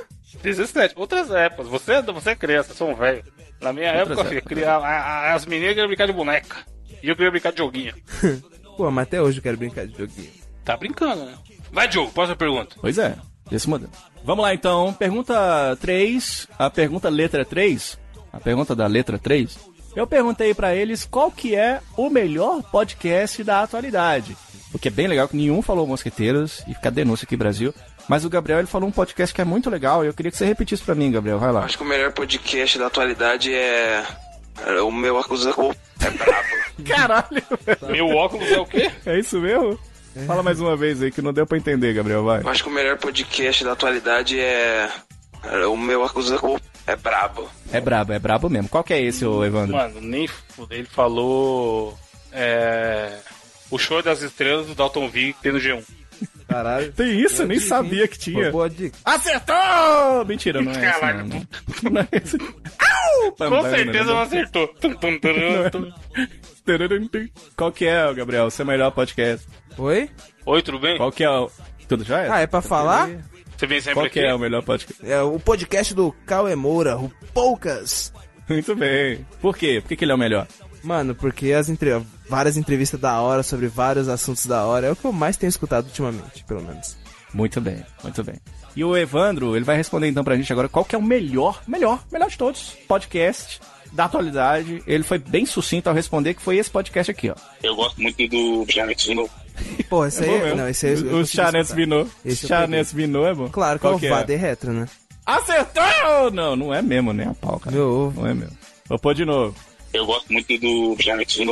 Speaker 3: 17. Outras épocas. Você, você é criança, eu sou um velho. Na minha época, filho, cria- a- a- as meninas queriam brincar de boneca. E eu queria brincar de joguinho.
Speaker 4: Pô, mas até hoje eu quero brincar de joguinho.
Speaker 3: Tá brincando, né? Vai, Diogo, próxima pergunta.
Speaker 6: Pois é, desse modelo. Vamos lá então, pergunta 3, a pergunta letra 3, a pergunta da letra 3. Eu perguntei pra eles qual que é o melhor podcast da atualidade. O que é bem legal, que nenhum falou Mosqueteiros, e fica a denúncia aqui Brasil. Mas o Gabriel ele falou um podcast que é muito legal, e eu queria que você repetisse pra mim, Gabriel, vai lá.
Speaker 7: Acho que o melhor podcast da atualidade é. é O meu acusador é brabo.
Speaker 6: Caralho,
Speaker 3: Meu óculos é o quê?
Speaker 6: é isso mesmo? Fala mais uma vez aí, que não deu pra entender, Gabriel, vai.
Speaker 7: Eu acho que o melhor podcast da atualidade é. é O meu acusador é brabo.
Speaker 6: É brabo, é brabo mesmo. Qual que é esse, Evandro?
Speaker 3: Mano, nem. Ele falou. É. O show das estrelas do Dalton V tem no G1.
Speaker 4: Caralho.
Speaker 6: Tem isso, eu nem
Speaker 4: Dica,
Speaker 6: sabia
Speaker 4: hein?
Speaker 6: que tinha.
Speaker 4: Pô, boa dica.
Speaker 6: Acertou! Mentira, não é esse,
Speaker 3: Caralho.
Speaker 6: não, não. Não é esse. Au!
Speaker 3: Com certeza não acertou. Tum, tum.
Speaker 6: Qual que é, Gabriel, o seu melhor podcast?
Speaker 4: Oi?
Speaker 3: Oi, tudo bem?
Speaker 6: Qual que é o... Tudo já é?
Speaker 4: Ah, é pra falar?
Speaker 3: Você vem sempre
Speaker 6: Qual
Speaker 3: aqui?
Speaker 6: que é o melhor podcast?
Speaker 4: É o podcast do Cauê Moura, o Poucas.
Speaker 6: Muito bem. Por quê? Por que, que ele é o melhor?
Speaker 4: Mano, porque as entre... várias entrevistas da hora sobre vários assuntos da hora é o que eu mais tenho escutado ultimamente, pelo menos.
Speaker 6: Muito bem, muito bem. E o Evandro, ele vai responder então pra gente agora qual que é o melhor, melhor, melhor de todos, podcast da atualidade. Ele foi bem sucinto ao responder que foi esse podcast aqui, ó.
Speaker 1: Eu gosto muito do Janet novo.
Speaker 4: Pô, esse aí. não, esse aí. eu
Speaker 6: O Charles. Binot. Charles Binot é bom.
Speaker 4: Claro que
Speaker 6: Qual
Speaker 4: é o
Speaker 6: que é?
Speaker 4: Vader Retro, né?
Speaker 6: Acertou! Não, não é mesmo, nem a pau, cara.
Speaker 4: Meu ovo.
Speaker 6: Não é mesmo. Vou pôr de novo.
Speaker 1: Eu gosto muito do Janet de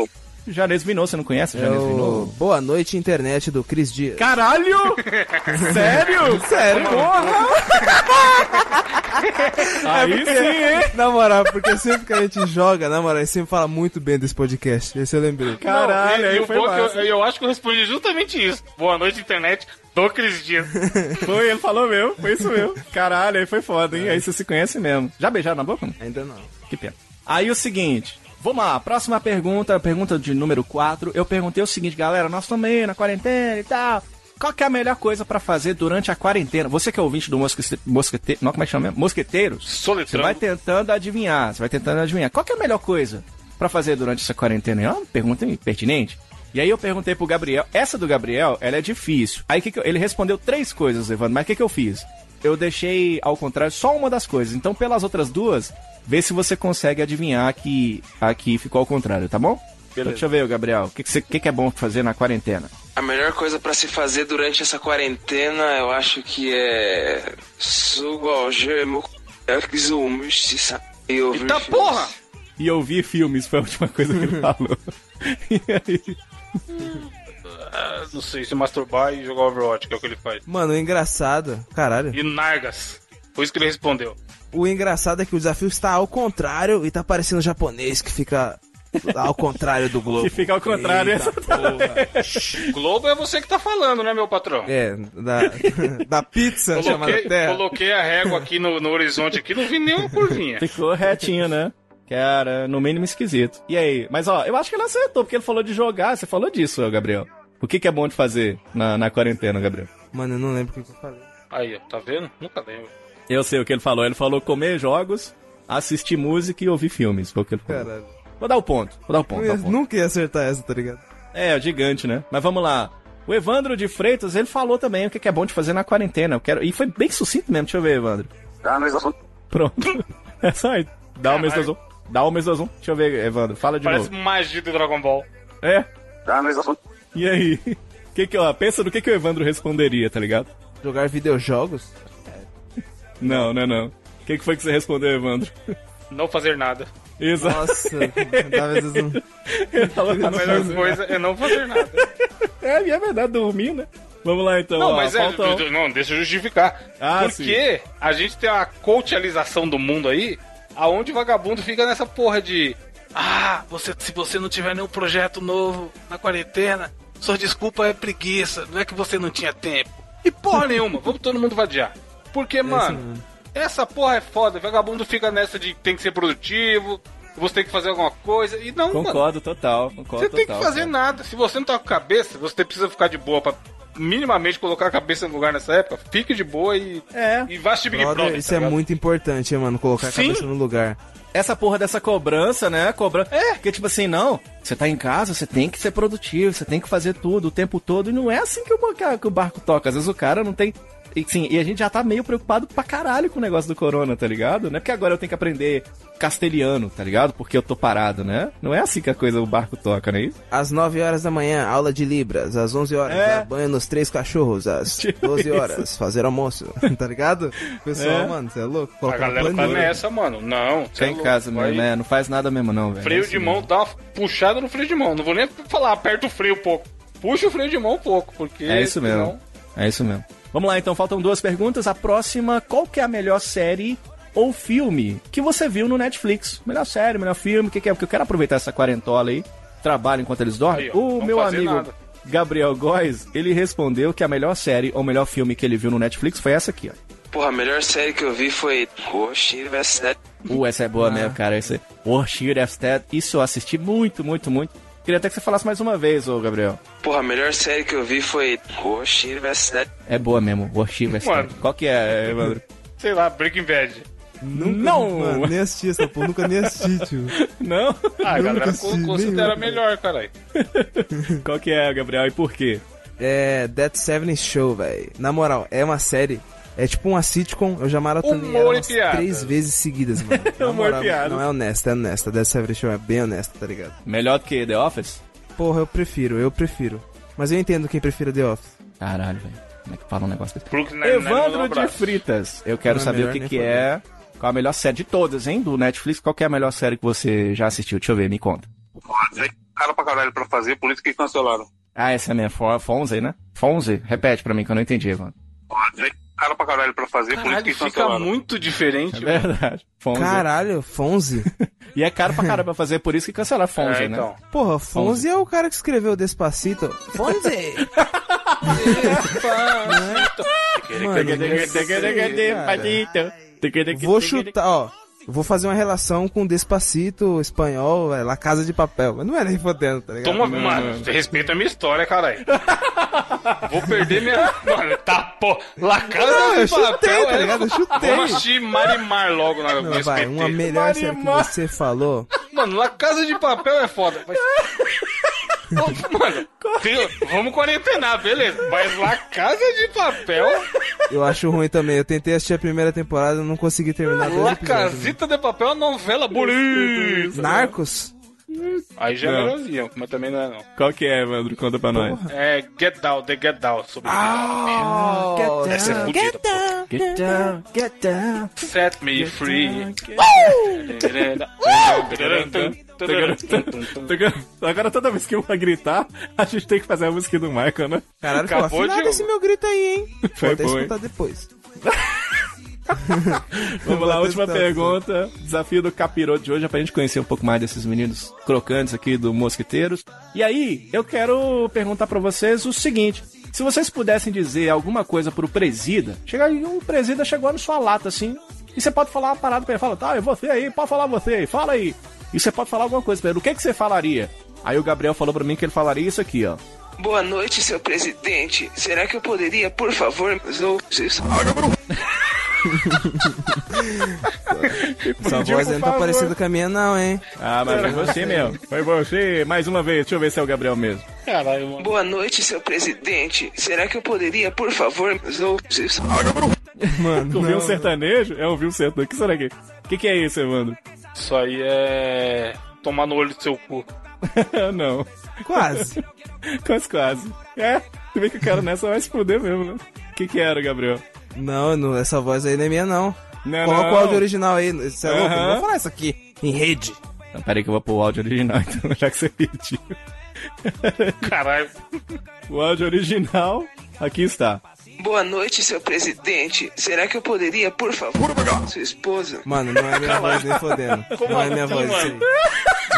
Speaker 1: novo.
Speaker 6: Janes Binot, você não conhece o
Speaker 4: É
Speaker 6: Janes
Speaker 4: o
Speaker 6: Binot?
Speaker 4: Boa Noite Internet do Cris Dias.
Speaker 6: Caralho! Sério?
Speaker 4: Sério?
Speaker 6: Porra! Aí sim, hein?
Speaker 4: Na moral, porque sempre que a gente joga, na moral, a gente sempre fala muito bem desse podcast. Esse eu lembrei.
Speaker 6: Caralho,
Speaker 3: Não,
Speaker 6: aí foi
Speaker 3: que
Speaker 6: massa.
Speaker 3: eu, eu acho que eu respondi justamente isso. Boa noite, internet, do Cris Dias.
Speaker 6: Foi, ele falou mesmo, foi isso mesmo. Caralho, aí foi foda, hein? Aí você se conhece mesmo. Já beijaram na boca?
Speaker 4: Ainda não.
Speaker 6: Que pena. Aí o seguinte, vamos lá, próxima pergunta, pergunta de número 4. Eu perguntei o seguinte, galera, nós aí na quarentena e tal. Qual que é a melhor coisa pra fazer durante a quarentena? Você que é ouvinte do Mosquete... Mosquete... Não, como é que chama mesmo? Mosqueteiros? Você
Speaker 3: Soletrando.
Speaker 6: vai tentando adivinhar, você vai tentando adivinhar. Qual que é a melhor coisa pra fazer durante essa quarentena? É uma pergunta pertinente. E aí eu perguntei pro Gabriel, essa do Gabriel, ela é difícil. Aí que que eu- ele respondeu três coisas, Evandro, mas o que, que eu fiz? Eu deixei ao contrário só uma das coisas. Então, pelas outras duas, vê se você consegue adivinhar que aqui ficou ao contrário, tá bom? Então, deixa eu ver, Gabriel, o que, que, que, que é bom fazer na quarentena?
Speaker 7: A melhor coisa pra se fazer durante essa quarentena, eu acho que é. Sugo algemo, e ouvir
Speaker 3: Eita
Speaker 7: filmes.
Speaker 3: porra!
Speaker 6: E ouvir filmes foi a última coisa que ele falou. e aí?
Speaker 3: Ah, não sei, se masturbar e jogar Overwatch, que é o que ele faz.
Speaker 4: Mano, o engraçado. Caralho.
Speaker 3: E Nargas. Foi isso que ele respondeu.
Speaker 4: O engraçado é que o desafio está ao contrário e tá parecendo japonês que fica ao contrário do Globo.
Speaker 6: Que fica ao contrário.
Speaker 4: Eita porra.
Speaker 3: Globo é você que tá falando, né, meu patrão?
Speaker 4: É, da, da pizza chamada
Speaker 3: Coloquei,
Speaker 4: Terra.
Speaker 3: coloquei a régua aqui no, no horizonte aqui, não vi nenhuma curvinha.
Speaker 6: Ficou retinho, né? Cara, no mínimo esquisito. E aí? Mas ó, eu acho que ele acertou, porque ele falou de jogar. Você falou disso, Gabriel. O que, que é bom de fazer na, na quarentena, Gabriel?
Speaker 4: Mano, eu não lembro o que eu falei.
Speaker 3: Aí, ó, tá vendo? Nunca lembro.
Speaker 6: Eu sei o que ele falou. Ele falou comer jogos, assistir música e ouvir filmes. Foi o que ele falou.
Speaker 4: Caralho.
Speaker 6: Vou dar o ponto. Vou dar o ponto.
Speaker 4: Eu
Speaker 6: o ponto.
Speaker 4: nunca ia acertar essa, tá ligado?
Speaker 6: É, o gigante, né? Mas vamos lá. O Evandro de Freitas, ele falou também o que que é bom de fazer na quarentena. Eu quero... E foi bem sucinto mesmo. Deixa eu ver, Evandro.
Speaker 1: Ah, mas assunto.
Speaker 6: Pronto. É só isso. Dá o mês do zoom. Dá o mês do zoom. Deixa eu ver, Evandro. Fala de
Speaker 3: Parece
Speaker 6: novo.
Speaker 3: magia do Dragon Ball.
Speaker 6: É.
Speaker 1: Ah, mas assunto.
Speaker 6: E aí? Que que, ó, pensa no que, que o Evandro responderia, tá ligado?
Speaker 4: Jogar videojogos?
Speaker 6: Não, não é não. O que, que foi que você respondeu, Evandro?
Speaker 3: Não fazer nada.
Speaker 6: Exato.
Speaker 4: Nossa, talvez não...
Speaker 3: A melhor coisa é não fazer nada.
Speaker 6: É, e é verdade, dormir, né? Vamos lá então.
Speaker 3: Não,
Speaker 6: ó,
Speaker 3: mas
Speaker 6: falta um.
Speaker 3: é. Não, deixa eu justificar.
Speaker 6: Ah,
Speaker 3: Porque a gente tem uma coachalização do mundo aí, aonde o vagabundo fica nessa porra de. Ah, você, se você não tiver nenhum projeto novo na quarentena, sua desculpa é preguiça, não é que você não tinha tempo. E porra nenhuma, vamos todo mundo vadiar. Porque, mano, essa porra é foda. Vagabundo fica nessa de tem que ser produtivo, você tem que fazer alguma coisa. E não, mano.
Speaker 6: Concordo total, concordo
Speaker 3: Você tem que
Speaker 6: total,
Speaker 3: fazer
Speaker 6: cara.
Speaker 3: nada. Se você não tá com cabeça, você precisa ficar de boa pra minimamente colocar a cabeça no lugar nessa época. Fique de boa e,
Speaker 6: É.
Speaker 3: e vá assistir Big
Speaker 4: Brother,
Speaker 3: Brother.
Speaker 4: isso
Speaker 3: tá
Speaker 4: é muito importante, mano. Colocar a
Speaker 3: Sim.
Speaker 4: cabeça no lugar.
Speaker 6: Essa porra dessa cobrança, né? Cobra... É, porque tipo assim, não, você tá em casa, você tem que ser produtivo, você tem que fazer tudo o tempo todo, e não é assim que o, que o barco toca. Às vezes o cara não tem. E, sim, e a gente já tá meio preocupado pra caralho com o negócio do corona, tá ligado? Não é porque agora eu tenho que aprender castelhano, tá ligado? Porque eu tô parado, né? Não é assim que a coisa, o barco toca, não é isso?
Speaker 4: Às 9 horas da manhã, aula de Libras. Às 11 horas,
Speaker 6: É.
Speaker 4: dar banho nos três cachorros. Às
Speaker 6: Tipo
Speaker 4: 12
Speaker 6: isso.
Speaker 4: horas, fazer almoço. tá ligado? Pessoal,
Speaker 6: É.
Speaker 4: mano, você é louco?
Speaker 3: A
Speaker 4: Colocar um
Speaker 3: galera tá nessa, mano. Não.
Speaker 6: Tá
Speaker 3: é
Speaker 6: em
Speaker 3: louco.
Speaker 6: casa mesmo, né? Não faz nada mesmo, não, velho.
Speaker 3: Freio
Speaker 6: É assim
Speaker 3: de mão,
Speaker 6: mesmo.
Speaker 3: dá uma puxada no freio de mão. Não vou nem falar, aperta o freio um pouco. Puxa o freio de mão um pouco, porque.
Speaker 6: É isso mesmo.
Speaker 3: senão-
Speaker 6: É isso mesmo. Vamos lá, então, faltam duas perguntas. A próxima, qual que é a melhor série ou filme que você viu no Netflix? Melhor série, melhor filme, o que, que é? Porque eu quero aproveitar essa quarentola aí, trabalho enquanto eles dormem.
Speaker 3: Aí, ó,
Speaker 6: o meu amigo
Speaker 3: nada.
Speaker 6: Gabriel Góes, ele respondeu que a melhor série ou melhor filme que ele viu no Netflix foi essa aqui, ó.
Speaker 7: Porra, a melhor série que eu vi foi Roshi vs. Dead.
Speaker 6: Uh, essa é boa mesmo, cara. Esse Worship of Dead. Isso eu assisti muito, muito, muito. Queria até que você falasse mais uma vez, ô Gabriel.
Speaker 7: Porra, a melhor série que eu vi foi Roshi vs. Dead.
Speaker 6: É boa mesmo, of
Speaker 3: Mano.
Speaker 6: Dead. Qual que é, Evandro?
Speaker 3: Sei lá, Breaking Bad.
Speaker 4: Nunca,
Speaker 6: Não!
Speaker 4: Mano, nem assisti essa porra, nunca nem assisti, tio.
Speaker 6: Não?
Speaker 3: Ah, a
Speaker 4: Nunca
Speaker 3: galera
Speaker 4: assisti,
Speaker 3: co- considera melhor, caralho.
Speaker 6: Qual que é, Gabriel? E por quê?
Speaker 4: É Dead Seven Show, velho. Na moral, é uma série. É tipo uma sitcom, eu já maratonei ela umas
Speaker 3: piada.
Speaker 4: três vezes seguidas, mano. Na moral,
Speaker 6: piada.
Speaker 4: Não é honesta, é honesta. Dead Seven Show é bem honesta, tá ligado?
Speaker 6: Melhor do que The Office?
Speaker 4: Porra, eu prefiro, eu prefiro. Mas eu entendo quem prefere The Office.
Speaker 6: Caralho, velho. Como é que fala um negócio desse? Evandro de. Fritas. Eu quero
Speaker 4: Não é
Speaker 6: saber o que, que é. Qual a melhor série de todas, hein? Do Netflix. Qual que é a melhor série que você já assistiu? Deixa eu ver, me conta.
Speaker 1: Tem cara pra caralho pra fazer, por isso que cancelaram.
Speaker 6: Ah, essa é a minha Fo- Fonze, né? Fonze? Repete pra mim que eu não entendi, Evandro.
Speaker 1: Tem cara pra caralho pra fazer, por isso
Speaker 3: Caralho,
Speaker 1: que
Speaker 3: fica
Speaker 1: cancelaram.
Speaker 3: muito diferente.
Speaker 6: É verdade. Fonze.
Speaker 4: Caralho, Fonze.
Speaker 6: E é caro pra caramba fazer, por isso que cancelaram Fonze,
Speaker 3: É,
Speaker 6: né?
Speaker 3: então.
Speaker 4: Porra, Fonze é o cara que escreveu Despacito. Fonze! Mano, Vou chutar, ó. Vou fazer uma relação com Despacito, espanhol, é, La Casa de Papel. Mas não é nem fodendo, tá ligado?
Speaker 3: Toma, mano, você respeita a minha história, caralho. Vou perder minha. Mano, tá, pô. La Casa
Speaker 4: Não,
Speaker 3: de
Speaker 4: eu chutei,
Speaker 3: Papel,
Speaker 4: tá
Speaker 3: é-
Speaker 4: ligado? Eu chutei.
Speaker 3: Vamos assistir Marimar logo na
Speaker 4: Não, vai, uma melhor que você falou.
Speaker 3: Mano, La Casa de Papel é foda. Mas... Ô, Mano, tem- vamos quarentenar, beleza. Mas La Casa de Papel,
Speaker 4: Eu acho ruim também. Eu tentei assistir a primeira temporada e não consegui terminar
Speaker 3: La
Speaker 4: episódios.
Speaker 3: Casita de Papel é uma novela bonita.
Speaker 4: Narcos?
Speaker 3: Aí já é
Speaker 6: Não.
Speaker 3: melhorzinho, mas também não é não.
Speaker 6: Qual que é, Evandro? Conta pra nós.
Speaker 3: É Get Down, The Get Down. Sobre
Speaker 4: Ah,
Speaker 3: Essa é fudida, pô.
Speaker 6: Get down, get down.
Speaker 3: Set me free.
Speaker 6: Agora toda vez que eu vou gritar, a gente tem que fazer a música do Michael, né?
Speaker 4: Caralho,
Speaker 3: Acabou,
Speaker 4: afinado
Speaker 3: Diogo.
Speaker 4: esse meu grito aí, hein?
Speaker 6: Foi
Speaker 4: Vou até
Speaker 6: hein?
Speaker 4: escutar depois.
Speaker 6: Vamos lá, última pergunta. Desafio do capiroto de hoje é pra gente conhecer um pouco mais desses meninos crocantes aqui do Mosqueteiros. E aí, eu quero perguntar pra vocês o seguinte: se vocês pudessem dizer alguma coisa pro presida, chega aí, um presida chegou na sua lata assim, e você pode falar uma parada pra ele, fala, tá, é você aí, pode falar você aí, fala aí. E você pode falar alguma coisa pra ele, o que, que você falaria? Aí o Gabriel falou pra mim que ele falaria isso aqui, ó.
Speaker 7: Boa noite, seu presidente. Será que eu poderia, por favor, ou-
Speaker 4: Essa
Speaker 6: Pediu,
Speaker 4: voz não tá parecida com a minha, não, hein?
Speaker 6: Ah, mas foi você mesmo. Foi você, mais uma vez, deixa eu ver se é o Gabriel mesmo.
Speaker 3: Caralho, mano.
Speaker 7: Boa noite, seu presidente. Será que eu poderia, por favor, ou-
Speaker 4: Mano,
Speaker 6: Ouvir um
Speaker 4: não.
Speaker 6: sertanejo? É ouvir um sertanejo. O que será que é? O que, que é isso, Evandro?
Speaker 3: Isso aí é. Tomar no olho do seu cu.
Speaker 6: não.
Speaker 4: Quase.
Speaker 6: Quase, quase. É, tu vê que o cara nessa vai se fuder mesmo, né? O que que era, Gabriel?
Speaker 4: Não, não, essa voz aí não é minha, não.
Speaker 6: Não,
Speaker 4: Coloca
Speaker 6: não.
Speaker 4: o áudio original aí. Você é louco?
Speaker 6: Aham.
Speaker 4: Não vou falar isso aqui em rede.
Speaker 6: Não, peraí que eu vou pôr o áudio original, então, já que você pediu.
Speaker 3: Caralho.
Speaker 6: O áudio original, aqui está.
Speaker 7: Boa noite, seu presidente. Será que eu poderia, por favor, sua esposa?
Speaker 4: Mano, não é minha voz nem fodendo. Não é minha
Speaker 3: assim,
Speaker 4: voz
Speaker 3: mano?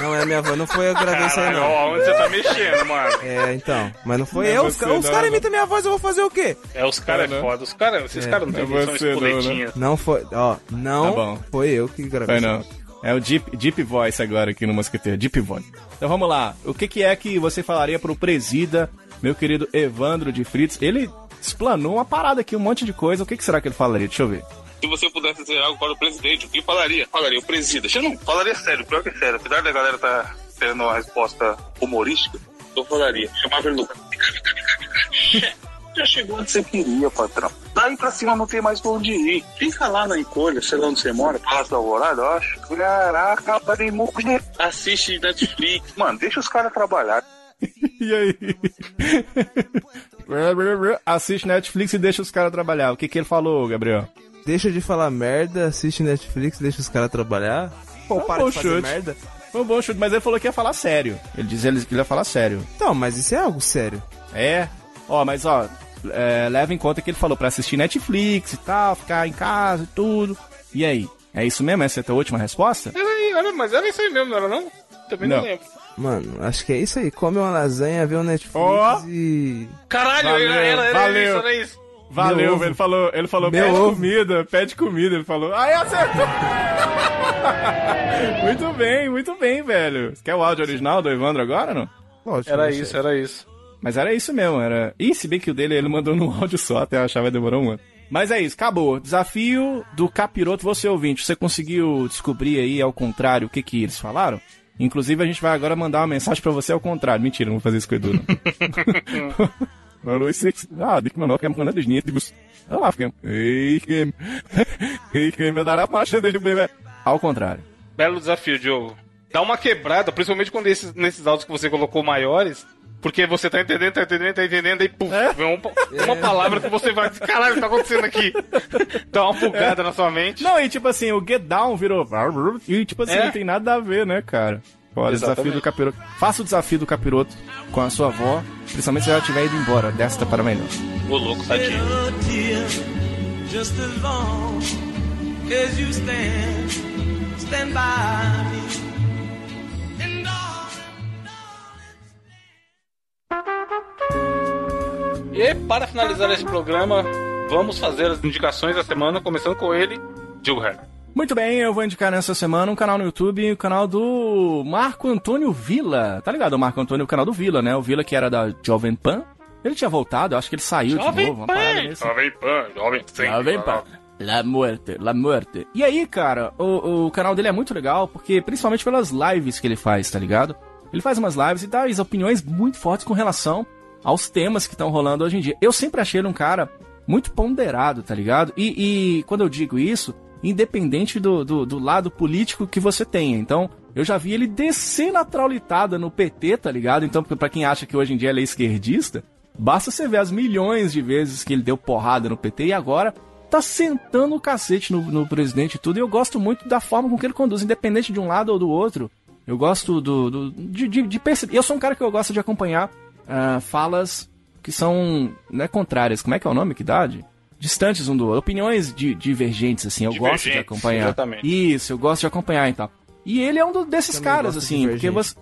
Speaker 4: Não é minha voz. Não foi eu que gravei isso aí, não.
Speaker 3: ó, onde você tá mexendo, mano?
Speaker 4: É, então. Mas não foi
Speaker 6: Não é
Speaker 4: eu. Os,
Speaker 6: você,
Speaker 4: os caras
Speaker 6: não.
Speaker 4: imitam minha voz, eu vou fazer o quê?
Speaker 3: É, os caras
Speaker 6: É,
Speaker 3: é
Speaker 6: né?
Speaker 3: foda. Os caras, esses
Speaker 4: É,
Speaker 3: caras não
Speaker 6: não
Speaker 3: tem
Speaker 6: é
Speaker 3: são
Speaker 6: você, não, né?
Speaker 4: Não foi. Ó, não
Speaker 6: Tá bom.
Speaker 4: foi eu que gravei
Speaker 6: Foi
Speaker 4: isso.
Speaker 6: não. É o Deep, Deep Voice agora aqui no Mosqueteiro. Deep Voice. Então vamos lá. O que, que é que você falaria pro presida, meu querido Evandro de Fritz? Ele explanou uma parada aqui, um monte de coisa. O que, que será que ele falaria? Deixa eu ver.
Speaker 1: Se você pudesse dizer algo para o presidente, o que falaria? Falaria o presida. Eu não falaria sério, pior que é sério. Apesar da galera tá tendo uma resposta humorística, eu falaria. Chamava ele no. Já chegou onde você queria, patrão. Daí pra cima não tem mais pra onde ir. Fica lá na encolha, sei lá onde você mora, Palácio da Alvorada, eu acho. Caraca, parei muito. Assiste Netflix. Mano, deixa os caras trabalhar.
Speaker 6: E aí? Assiste Netflix e deixa os caras trabalhar. O que, que ele falou, Gabriel?
Speaker 4: Deixa de falar merda, assiste Netflix, deixa os caras trabalhar. Pô,
Speaker 6: Tá
Speaker 4: para de fazer
Speaker 6: chute.
Speaker 4: merda.
Speaker 6: Foi um bom chute, mas ele falou que ia falar sério. Ele disse que ele ia falar sério.
Speaker 4: Então, mas isso é algo sério.
Speaker 6: É. Ó, mas ó, é, leva em conta que ele falou pra assistir Netflix e tal, ficar em casa e tudo. E aí? É isso mesmo? Essa é a tua última resposta?
Speaker 3: Era aí, era, mas era isso aí mesmo, não era não? Também não,
Speaker 6: Não.
Speaker 3: lembro.
Speaker 4: Mano, acho que é isso aí. Come uma lasanha, vê um Netflix
Speaker 6: Ó.
Speaker 4: e.
Speaker 3: Caralho,
Speaker 6: Valeu,
Speaker 3: era, era, era
Speaker 6: valeu.
Speaker 3: isso, era isso.
Speaker 6: Valeu. Ele falou, ele falou
Speaker 4: Meu
Speaker 6: pede
Speaker 4: ovo.
Speaker 6: comida, pede comida. Ele falou, ai, acertou! muito bem, muito bem, velho. Quer o áudio original do Evandro agora, não?
Speaker 4: Lógico,
Speaker 3: Era
Speaker 4: não
Speaker 3: isso,
Speaker 4: sei.
Speaker 3: era isso.
Speaker 6: Mas era isso mesmo, era. Ih, se bem que o dele ele mandou num áudio só, até eu achava que demorou um ano. Mas é isso, acabou. Desafio do capiroto, você ouvinte. Você conseguiu descobrir aí ao contrário o que que eles falaram? Inclusive, a gente vai agora mandar uma mensagem pra você ao contrário. Mentira, não vou fazer isso com o Edu, não. Falou isso. Ah, dico meu nome, que é mandando os nítidos. Olha lá, fiquei. Ei, que. Ei, que me dará marcha dele, bebê. Ao contrário.
Speaker 3: Belo desafio, Diogo. Dá uma quebrada, principalmente quando esses, nesses áudios que você colocou maiores, porque você tá entendendo, tá entendendo, tá entendendo, aí puf, vem uma, uma palavra que você vai. Caralho, o que tá acontecendo aqui? Dá uma bugada na sua mente.
Speaker 6: Não, e tipo assim, o Get Down virou. E tipo assim,
Speaker 3: É?
Speaker 6: não tem nada a ver, né, cara? Olha, desafio do capiroto. Faça o desafio do capiroto com a sua avó, principalmente se ela tiver ido embora, desta para melhor.
Speaker 3: Ô louco, tadinho.
Speaker 8: just
Speaker 3: E para finalizar esse programa, vamos fazer as indicações da semana, começando com ele, Herr.
Speaker 6: Muito bem, eu vou indicar nessa semana um canal no YouTube, o canal do Marco Antônio Vila. Tá ligado? O Marco Antônio, o canal do Vila, né? O Vila que era da Jovem Pan. Ele tinha voltado, eu acho que ele saiu de novo. Nesse.
Speaker 3: Jovem Pan, Jovem Pan.
Speaker 6: Jovem Pan. La muerte, la muerte. E aí, cara, o, o canal dele é muito legal, porque principalmente pelas lives que ele faz, tá ligado? Ele faz umas lives e dá opiniões muito fortes com relação aos temas que estão rolando hoje em dia. Eu sempre achei ele um cara muito ponderado, tá ligado? E, e quando eu digo isso, independente do, do, do lado político que você tenha. Então, eu já vi ele descer na traulitada no PT, tá ligado? Então, pra quem acha que hoje em dia ele é esquerdista, basta você ver as milhões de vezes que ele deu porrada no PT e agora tá sentando o cacete no, no presidente e tudo. E eu gosto muito da forma com que ele conduz, independente de um lado ou do outro. Eu gosto do, do- de, de, de perceber. Eu sou um cara que eu gosto de acompanhar ah, falas que são né, contrárias. Como é que é o nome que dá? De- Distantes um do outro. Opiniões di- divergentes, assim. Eu gosto de
Speaker 3: Divergentes,
Speaker 6: acompanhar.
Speaker 3: exatamente.
Speaker 6: Isso, eu gosto de acompanhar então. E ele é um do- desses
Speaker 4: Também
Speaker 6: caras, assim, porque
Speaker 4: divergente.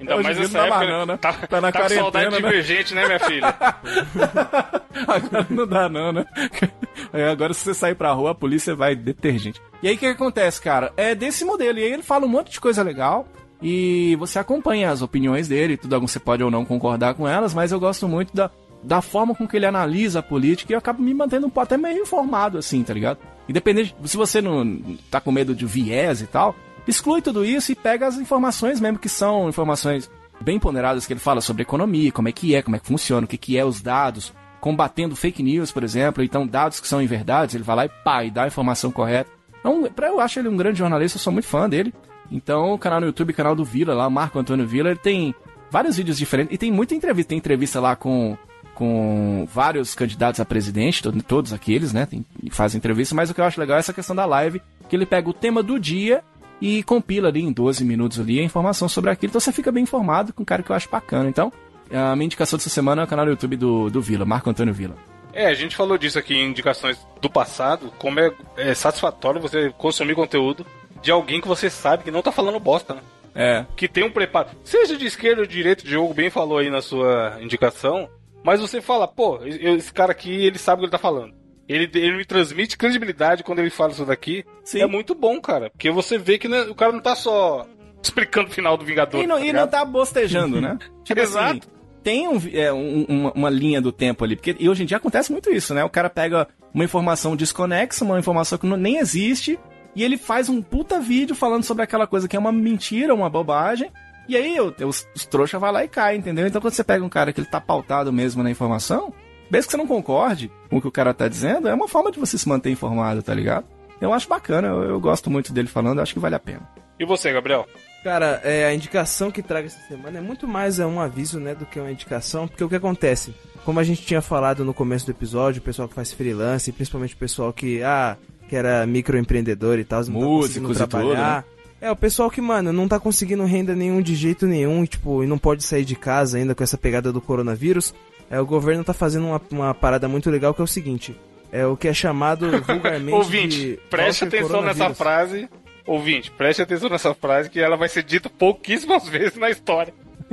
Speaker 3: Ainda mais
Speaker 6: Hoje dia
Speaker 3: nessa
Speaker 6: não dá
Speaker 3: época.
Speaker 6: mais não, né?
Speaker 3: Tá,
Speaker 6: Tá na
Speaker 3: tá com saudade
Speaker 6: quarentena,
Speaker 3: de
Speaker 6: né?
Speaker 3: divergente, né, minha filha?
Speaker 6: Agora não dá, não, né? É, agora, se você sair pra rua, a polícia vai detergente. E aí, o que, que acontece, cara? É desse modelo. E aí, ele fala um monte de coisa legal. E você acompanha as opiniões dele. Tudo você pode ou não concordar com elas, mas eu gosto muito da, da forma com que ele analisa a política. E eu acabo me mantendo até meio informado, assim, tá ligado? Independente. Se você não tá com medo de viés e tal, exclui tudo isso e pega as informações mesmo, que são informações bem ponderadas que ele fala sobre economia, como é que é, como é que funciona, o que, que é os dados, combatendo fake news, por exemplo, então dados que são inverdades, ele vai lá e pá, e dá a informação correta. Então, pra, eu acho ele um grande jornalista, eu sou muito fã dele. Então, o canal no YouTube, canal do Vila, lá, Marco Antônio Vila, ele tem vários vídeos diferentes e tem muita entrevista. Tem entrevista lá com, com vários candidatos a presidente, to- todos aqueles, né? Tem, e faz entrevista, mas o que eu acho legal é essa questão da live, que ele pega o tema do dia e compila ali em 12 minutos ali a informação sobre aquilo. Então você fica bem informado com um cara que eu acho bacana. Então, a minha indicação dessa semana é o canal do YouTube do, do Vila, Marco Antônio Vila.
Speaker 3: É, a gente falou disso aqui em indicações do passado, como é, é satisfatório você consumir conteúdo de alguém que você sabe que não tá falando bosta, né?
Speaker 6: É.
Speaker 3: Que tem um preparo. Seja de esquerda ou de direita, o Diogo bem falou aí na sua indicação, mas você fala, pô, esse cara aqui, ele sabe o que ele tá falando. Ele, ele me transmite credibilidade quando ele fala isso daqui.
Speaker 6: Sim.
Speaker 3: É muito bom, cara. Porque você vê que né, o cara não tá só explicando o final do Vingador.
Speaker 6: E não,
Speaker 3: tá
Speaker 6: e não tá bostejando, né? Tipo assim,
Speaker 3: Exato.
Speaker 6: tem um é, um- uma, uma linha do tempo ali. Porque e hoje em dia acontece muito isso, né? O cara pega uma informação desconexa, uma informação que não- nem existe, e ele faz um puta vídeo falando sobre aquela coisa que é uma mentira, uma bobagem. E aí os, os trouxas vai lá e cai, entendeu? Então quando você pega um cara que ele tá pautado mesmo na informação, mesmo que você não concorde com o que o cara tá dizendo, é uma forma de você se manter informado, tá ligado? Eu acho bacana, eu, eu gosto muito dele falando, acho que vale a pena.
Speaker 3: E você, Gabriel?
Speaker 4: Cara, é, a indicação que traga essa semana é muito mais é um aviso, né, do que uma indicação, porque o que acontece? Como a gente tinha falado no começo do episódio, o pessoal que faz freelance, principalmente o pessoal que, ah, que era microempreendedor e tal, não tá conseguindo
Speaker 6: Músicos e tudo,
Speaker 4: trabalhar. É, o pessoal que, mano, não tá conseguindo renda nenhum de jeito nenhum, tipo, e não pode sair de casa ainda com essa pegada do coronavírus. É, o governo tá fazendo uma, uma parada muito legal que é o seguinte, é o que é chamado vulgarmente
Speaker 3: Ouvinte,
Speaker 4: de
Speaker 3: preste atenção nessa frase. Ouvinte, preste atenção nessa frase que ela vai ser dita pouquíssimas vezes na história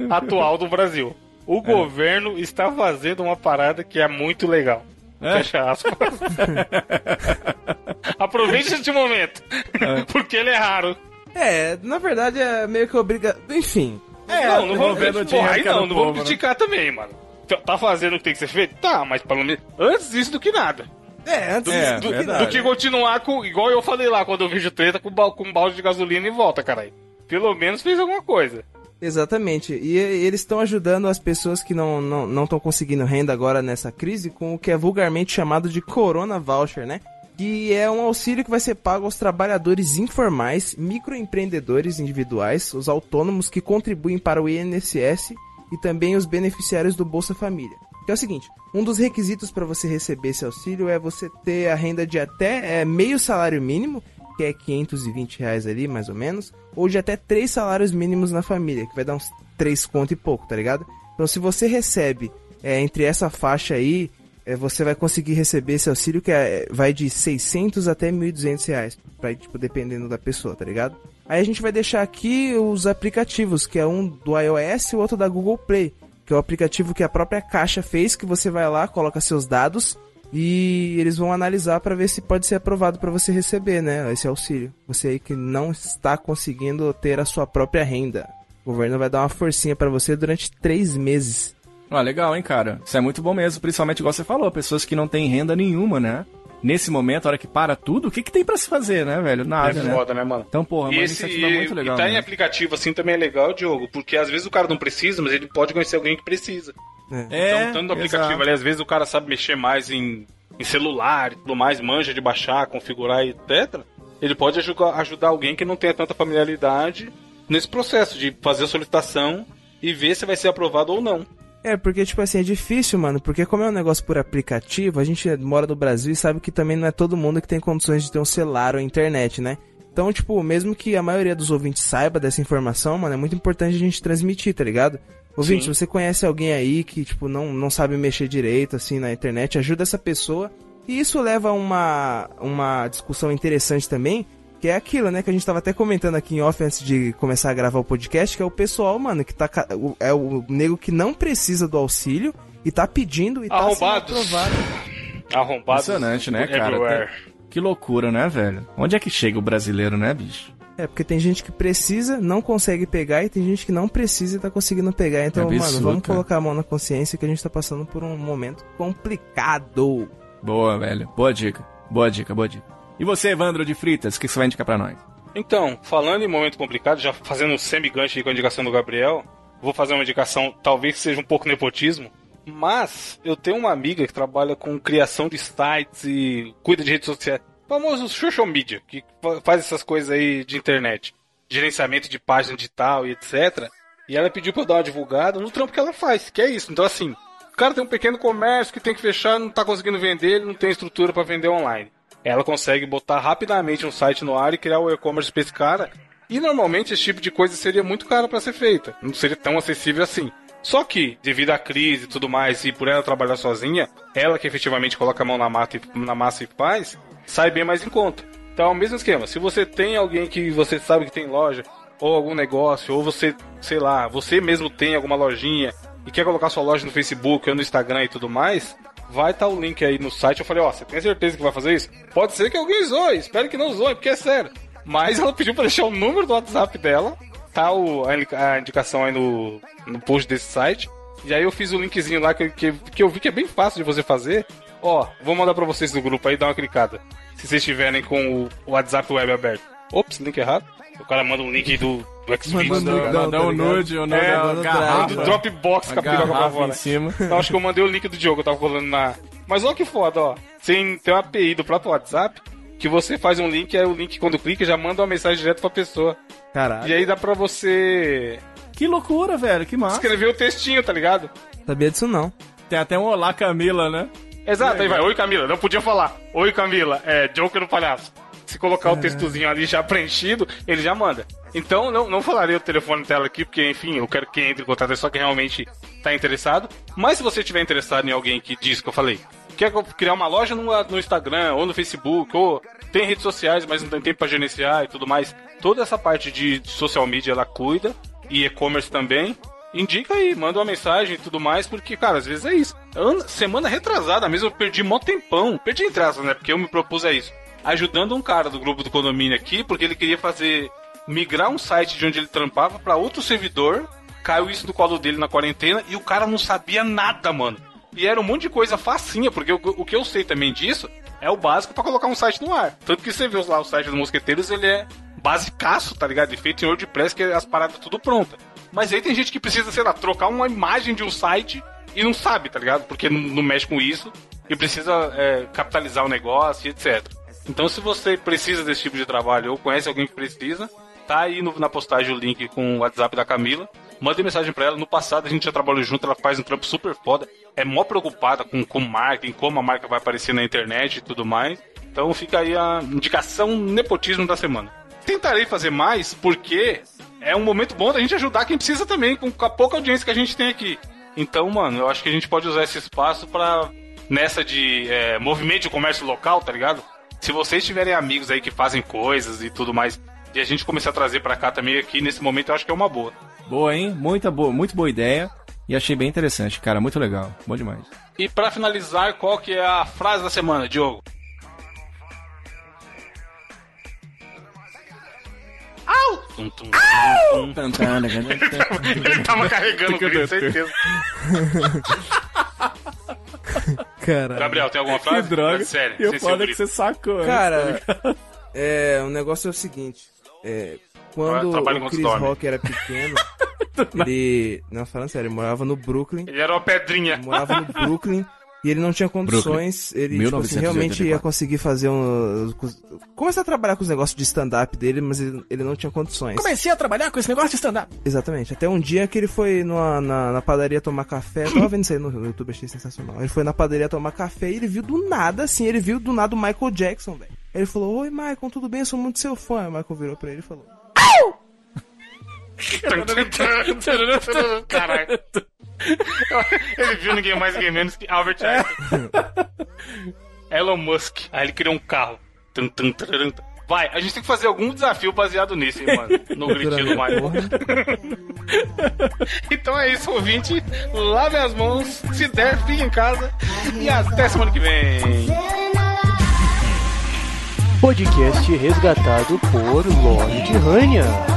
Speaker 3: atual do Brasil. O governo está fazendo uma parada que é muito legal. Fecha aspas. Aproveite este momento. Porque ele é raro.
Speaker 4: É, na verdade é meio que obriga... Enfim,
Speaker 3: não, não porra, aí
Speaker 6: é
Speaker 3: não, não
Speaker 6: povo,
Speaker 3: vamos
Speaker 6: né?
Speaker 3: criticar também, mano. Tá- tá fazendo o que tem que ser feito? Tá, mas pelo menos antes disso do que nada.
Speaker 4: É, antes
Speaker 6: É,
Speaker 3: do,
Speaker 6: verdade.
Speaker 3: do que continuar com. Igual eu falei lá quando eu vejo treta com, com um balde de gasolina e volta, caralho. Pelo menos fez alguma coisa.
Speaker 4: Exatamente. E, e eles estão ajudando as pessoas que não estão não, estão conseguindo renda agora nessa crise com o que é vulgarmente chamado de Corona Voucher, né? Que é um auxílio que vai ser pago aos trabalhadores informais, microempreendedores individuais, os autônomos que contribuem para o INSS e também os beneficiários do Bolsa Família. Que é o seguinte, um dos requisitos para você receber esse auxílio é você ter a renda de até é, meio salário mínimo, que é 520 reais ali, mais ou menos, ou de até três salários mínimos na família, que vai dar uns 3 conto e pouco, tá ligado? Então se você recebe é, entre essa faixa aí, é, você vai conseguir receber esse auxílio que é, vai de 600 até 1.200 reais, pra, tipo, dependendo da pessoa, tá ligado? Aí a gente vai deixar aqui os aplicativos, que é um do iOS e o outro da Google Play, que é o aplicativo que a própria Caixa fez, que você vai lá, coloca seus dados e eles vão analisar para ver se pode ser aprovado para você receber, né, esse auxílio. Você aí que não está conseguindo ter a sua própria renda. O governo vai dar uma forcinha para você durante três meses.
Speaker 6: Ah, legal, hein, cara? Isso é muito bom mesmo, principalmente igual você falou, pessoas que não têm renda nenhuma, né? Nesse momento, a hora que para tudo, o que, que tem pra se fazer, né, velho? Nada,
Speaker 3: é
Speaker 6: né?
Speaker 3: foda, né, mano?
Speaker 6: Então, porra,
Speaker 3: E
Speaker 6: uma
Speaker 3: esse
Speaker 6: iniciativa muito legal.
Speaker 3: e tá em
Speaker 6: né?
Speaker 3: aplicativo assim também é legal, Diogo, porque às vezes o cara não precisa, mas ele pode conhecer alguém que precisa.
Speaker 6: É,
Speaker 3: então, tanto no aplicativo
Speaker 6: exato.
Speaker 3: ali, às vezes o cara sabe mexer mais em, em celular e tudo mais, manja de baixar, configurar e etc. Ele pode ajudar, ajudar alguém que não tenha tanta familiaridade nesse processo de fazer a solicitação e ver se vai ser aprovado ou não.
Speaker 4: É, porque, tipo assim, é difícil, mano, porque como é um negócio por aplicativo, a gente mora no Brasil e sabe que também não é todo mundo que tem condições de ter um celular ou internet, né? Então, tipo, mesmo que a maioria dos ouvintes saiba dessa informação, mano, é muito importante a gente transmitir, tá ligado? Ouvinte,
Speaker 3: Sim.
Speaker 4: você conhece alguém aí que, tipo, não, não sabe mexer direito, assim, na internet, ajuda essa pessoa. E isso leva a uma, uma discussão interessante também, que é aquilo, né, que a gente tava até comentando aqui em off antes de começar a gravar o podcast, que é o pessoal, mano, que tá. É o nego que não precisa do auxílio e tá pedindo e tá sendo
Speaker 3: Arrombados.
Speaker 4: aprovado.
Speaker 3: Arrombados.
Speaker 6: Impressionante, né, cara? Que loucura, né, velho? Onde é que chega o brasileiro, né, bicho?
Speaker 4: É, porque tem gente que precisa, não consegue pegar, e tem gente que não precisa e tá conseguindo pegar. Então,
Speaker 6: É
Speaker 4: mano, vamos
Speaker 6: cara.
Speaker 4: colocar a mão na consciência que a gente tá passando por um momento complicado.
Speaker 6: Boa, velho. Boa dica. Boa dica, boa dica. E você, Evandro de Fritas, o que você vai indicar pra nós?
Speaker 3: Então, falando em momento complicado, já fazendo um semi-gancho com a indicação do Gabriel, vou fazer uma indicação, talvez seja um pouco nepotismo, mas eu tenho uma amiga que trabalha com criação de sites e cuida de redes sociais. Famoso social media, que fa- faz essas coisas aí de internet. Gerenciamento de página digital e etc. E ela pediu pra eu dar uma divulgada no trampo que ela faz, que é isso. Então, assim, o cara tem um pequeno comércio que tem que fechar, não tá conseguindo vender, ele não tem estrutura pra vender online. Ela consegue botar rapidamente um site no ar e criar o e-commerce pra esse cara. E normalmente esse tipo de coisa seria muito caro pra ser feita. Não seria tão acessível assim. Só que, devido à crise e tudo mais, e por ela trabalhar sozinha, ela que efetivamente coloca a mão na, mata e, na massa e faz, sai bem mais em conta. Então o mesmo esquema. Se você tem alguém que você sabe que tem loja, ou algum negócio, ou você, sei lá, você mesmo tem alguma lojinha e quer colocar sua loja no Facebook ou no Instagram e tudo mais, vai estar o link aí no site. Eu falei, ó, você tem certeza que vai fazer isso? Pode ser que alguém zoe, espero que não zoe, porque é sério. Mas ela pediu pra deixar o número do WhatsApp dela, tá o, a, indica- a indicação aí no, no post desse site. E aí eu fiz o linkzinho lá que, que, que eu vi que é bem fácil de você fazer. Ó, vou mandar pra vocês do grupo aí, dá uma clicada. Se vocês estiverem com o WhatsApp web aberto. Ops, link errado. O cara manda um link do, do Xvideos, tá
Speaker 4: um
Speaker 3: ligado?
Speaker 4: Não,
Speaker 6: Mandar
Speaker 4: tá
Speaker 6: um
Speaker 4: ligado?
Speaker 6: nude ou não
Speaker 3: É,
Speaker 4: manda um
Speaker 6: garrafa.
Speaker 3: do Dropbox com a piroca pra fora.
Speaker 6: em cima.
Speaker 3: Então acho que eu mandei o link do Diogo, eu tava falando na. Mas olha que foda, ó. Tem, tem uma API do próprio WhatsApp que você faz um link, aí o link, quando clica, já manda uma mensagem direto pra pessoa.
Speaker 4: Caralho,
Speaker 3: E aí dá pra você
Speaker 6: Que loucura, velho. Que massa.
Speaker 3: escrever o textinho, tá ligado?
Speaker 4: sabia disso não.
Speaker 6: Tem até um Olá Camila, né?
Speaker 3: Exato, aí vai. Oi, Camila. Não podia falar. Oi, Camila. É, Joker no palhaço. Se colocar o textozinho ali já preenchido, ele já manda. Então, não, não falarei o telefone dela aqui, porque, enfim, eu quero que entre em contato é só quem realmente tá interessado. Mas se você estiver interessado em alguém que diz que eu falei, quer criar uma loja no, no Instagram ou no Facebook, ou tem redes sociais, mas não tem tempo pra gerenciar e tudo mais, toda essa parte de social media ela cuida, e e-commerce também. Indica aí, manda uma mensagem e tudo mais, porque, cara, às vezes é isso. Semana retrasada mesmo, eu perdi mó tempão. Perdi em traças, né? Porque eu me propus a isso. Ajudando um cara do grupo do condomínio aqui, porque ele queria fazer. migrar um site de onde ele trampava para outro servidor. caiu isso no colo dele na quarentena e o cara não sabia nada, mano. E era um monte de coisa facinha, porque o, o que eu sei também disso é o básico pra colocar um site no ar. Tanto que você vê lá o site dos mosqueteiros, ele é basicaço, tá ligado? E feito em WordPress, que é as paradas tudo pronta. Mas aí tem gente que precisa, sei lá, trocar uma imagem de um site e não sabe, tá ligado? Porque não, não mexe com isso e precisa é, capitalizar o negócio e etc. Então, se você precisa desse tipo de trabalho ou conhece alguém que precisa, tá aí no- na postagem o link com o WhatsApp da Camila. Mande mensagem pra ela. No passado a gente já trabalhou junto, ela faz um trampo super foda. É mó preocupada com, com marketing, como a marca vai aparecer na internet e tudo mais. Então fica aí a indicação nepotismo da semana. Tentarei fazer mais porque é um momento bom da gente ajudar quem precisa também, com a pouca audiência que a gente tem aqui. Então, mano, eu acho que a gente pode usar esse espaço pra nessa de é, movimento de comércio local, tá ligado? Se vocês tiverem amigos aí que fazem coisas e tudo mais, e a gente começar a trazer pra cá também aqui nesse momento, eu acho que é uma boa.
Speaker 6: Boa, hein? Muita boa, muito boa ideia. E achei bem interessante, cara. Muito legal. Bom demais.
Speaker 3: E pra finalizar, qual que é a frase da semana, Diogo? Au! Tum, tum, tum, tum. Ele tava carregando o grito, certeza.
Speaker 4: Cara.
Speaker 3: Gabriel, tem alguma
Speaker 6: Que
Speaker 3: frase?
Speaker 6: droga.
Speaker 3: Sério,
Speaker 6: E o
Speaker 3: sem ser
Speaker 6: foda é que você sacou. né?
Speaker 4: Cara, é, o negócio é o seguinte. É, quando o Chris
Speaker 3: dorme.
Speaker 4: Rock era pequeno, ele. Não, falando sério, ele morava no Brooklyn.
Speaker 3: Ele era uma pedrinha.
Speaker 4: Ele morava no Brooklyn e ele não tinha condições. Ele tipo assim,
Speaker 6: 1984.
Speaker 4: realmente ia conseguir fazer um. Começar a trabalhar com os negócios de stand-up dele, mas ele, ele não tinha condições.
Speaker 6: Comecei a trabalhar com esse negócio de stand-up.
Speaker 4: Exatamente. Até um dia que ele foi numa, na, na padaria tomar café. Eu tava vendo isso aí no, YouTube, achei sensacional. Ele foi na padaria tomar café e ele viu do nada, assim, ele viu do nada o Michael Jackson, velho. Ele falou, oi Michael, tudo bem? Eu sou muito seu fã. O Michael virou pra ele e falou.
Speaker 3: Caralho. Ele viu ninguém mais, ninguém menos que Albert Einstein. Elon Musk. Aí ele criou um carro. Vai, a gente tem que fazer algum desafio baseado nisso, hein, mano. No gritinho do Michael. Então é isso, ouvinte. Lave as mãos. Se der, fique em casa. E até semana que vem.
Speaker 9: Podcast resgatado por Lorde Rania.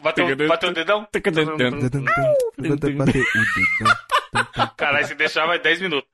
Speaker 3: Bateu, bateu o dedão?
Speaker 4: Bater o dedão.
Speaker 3: Caralho, se deixar vai 10 minutos.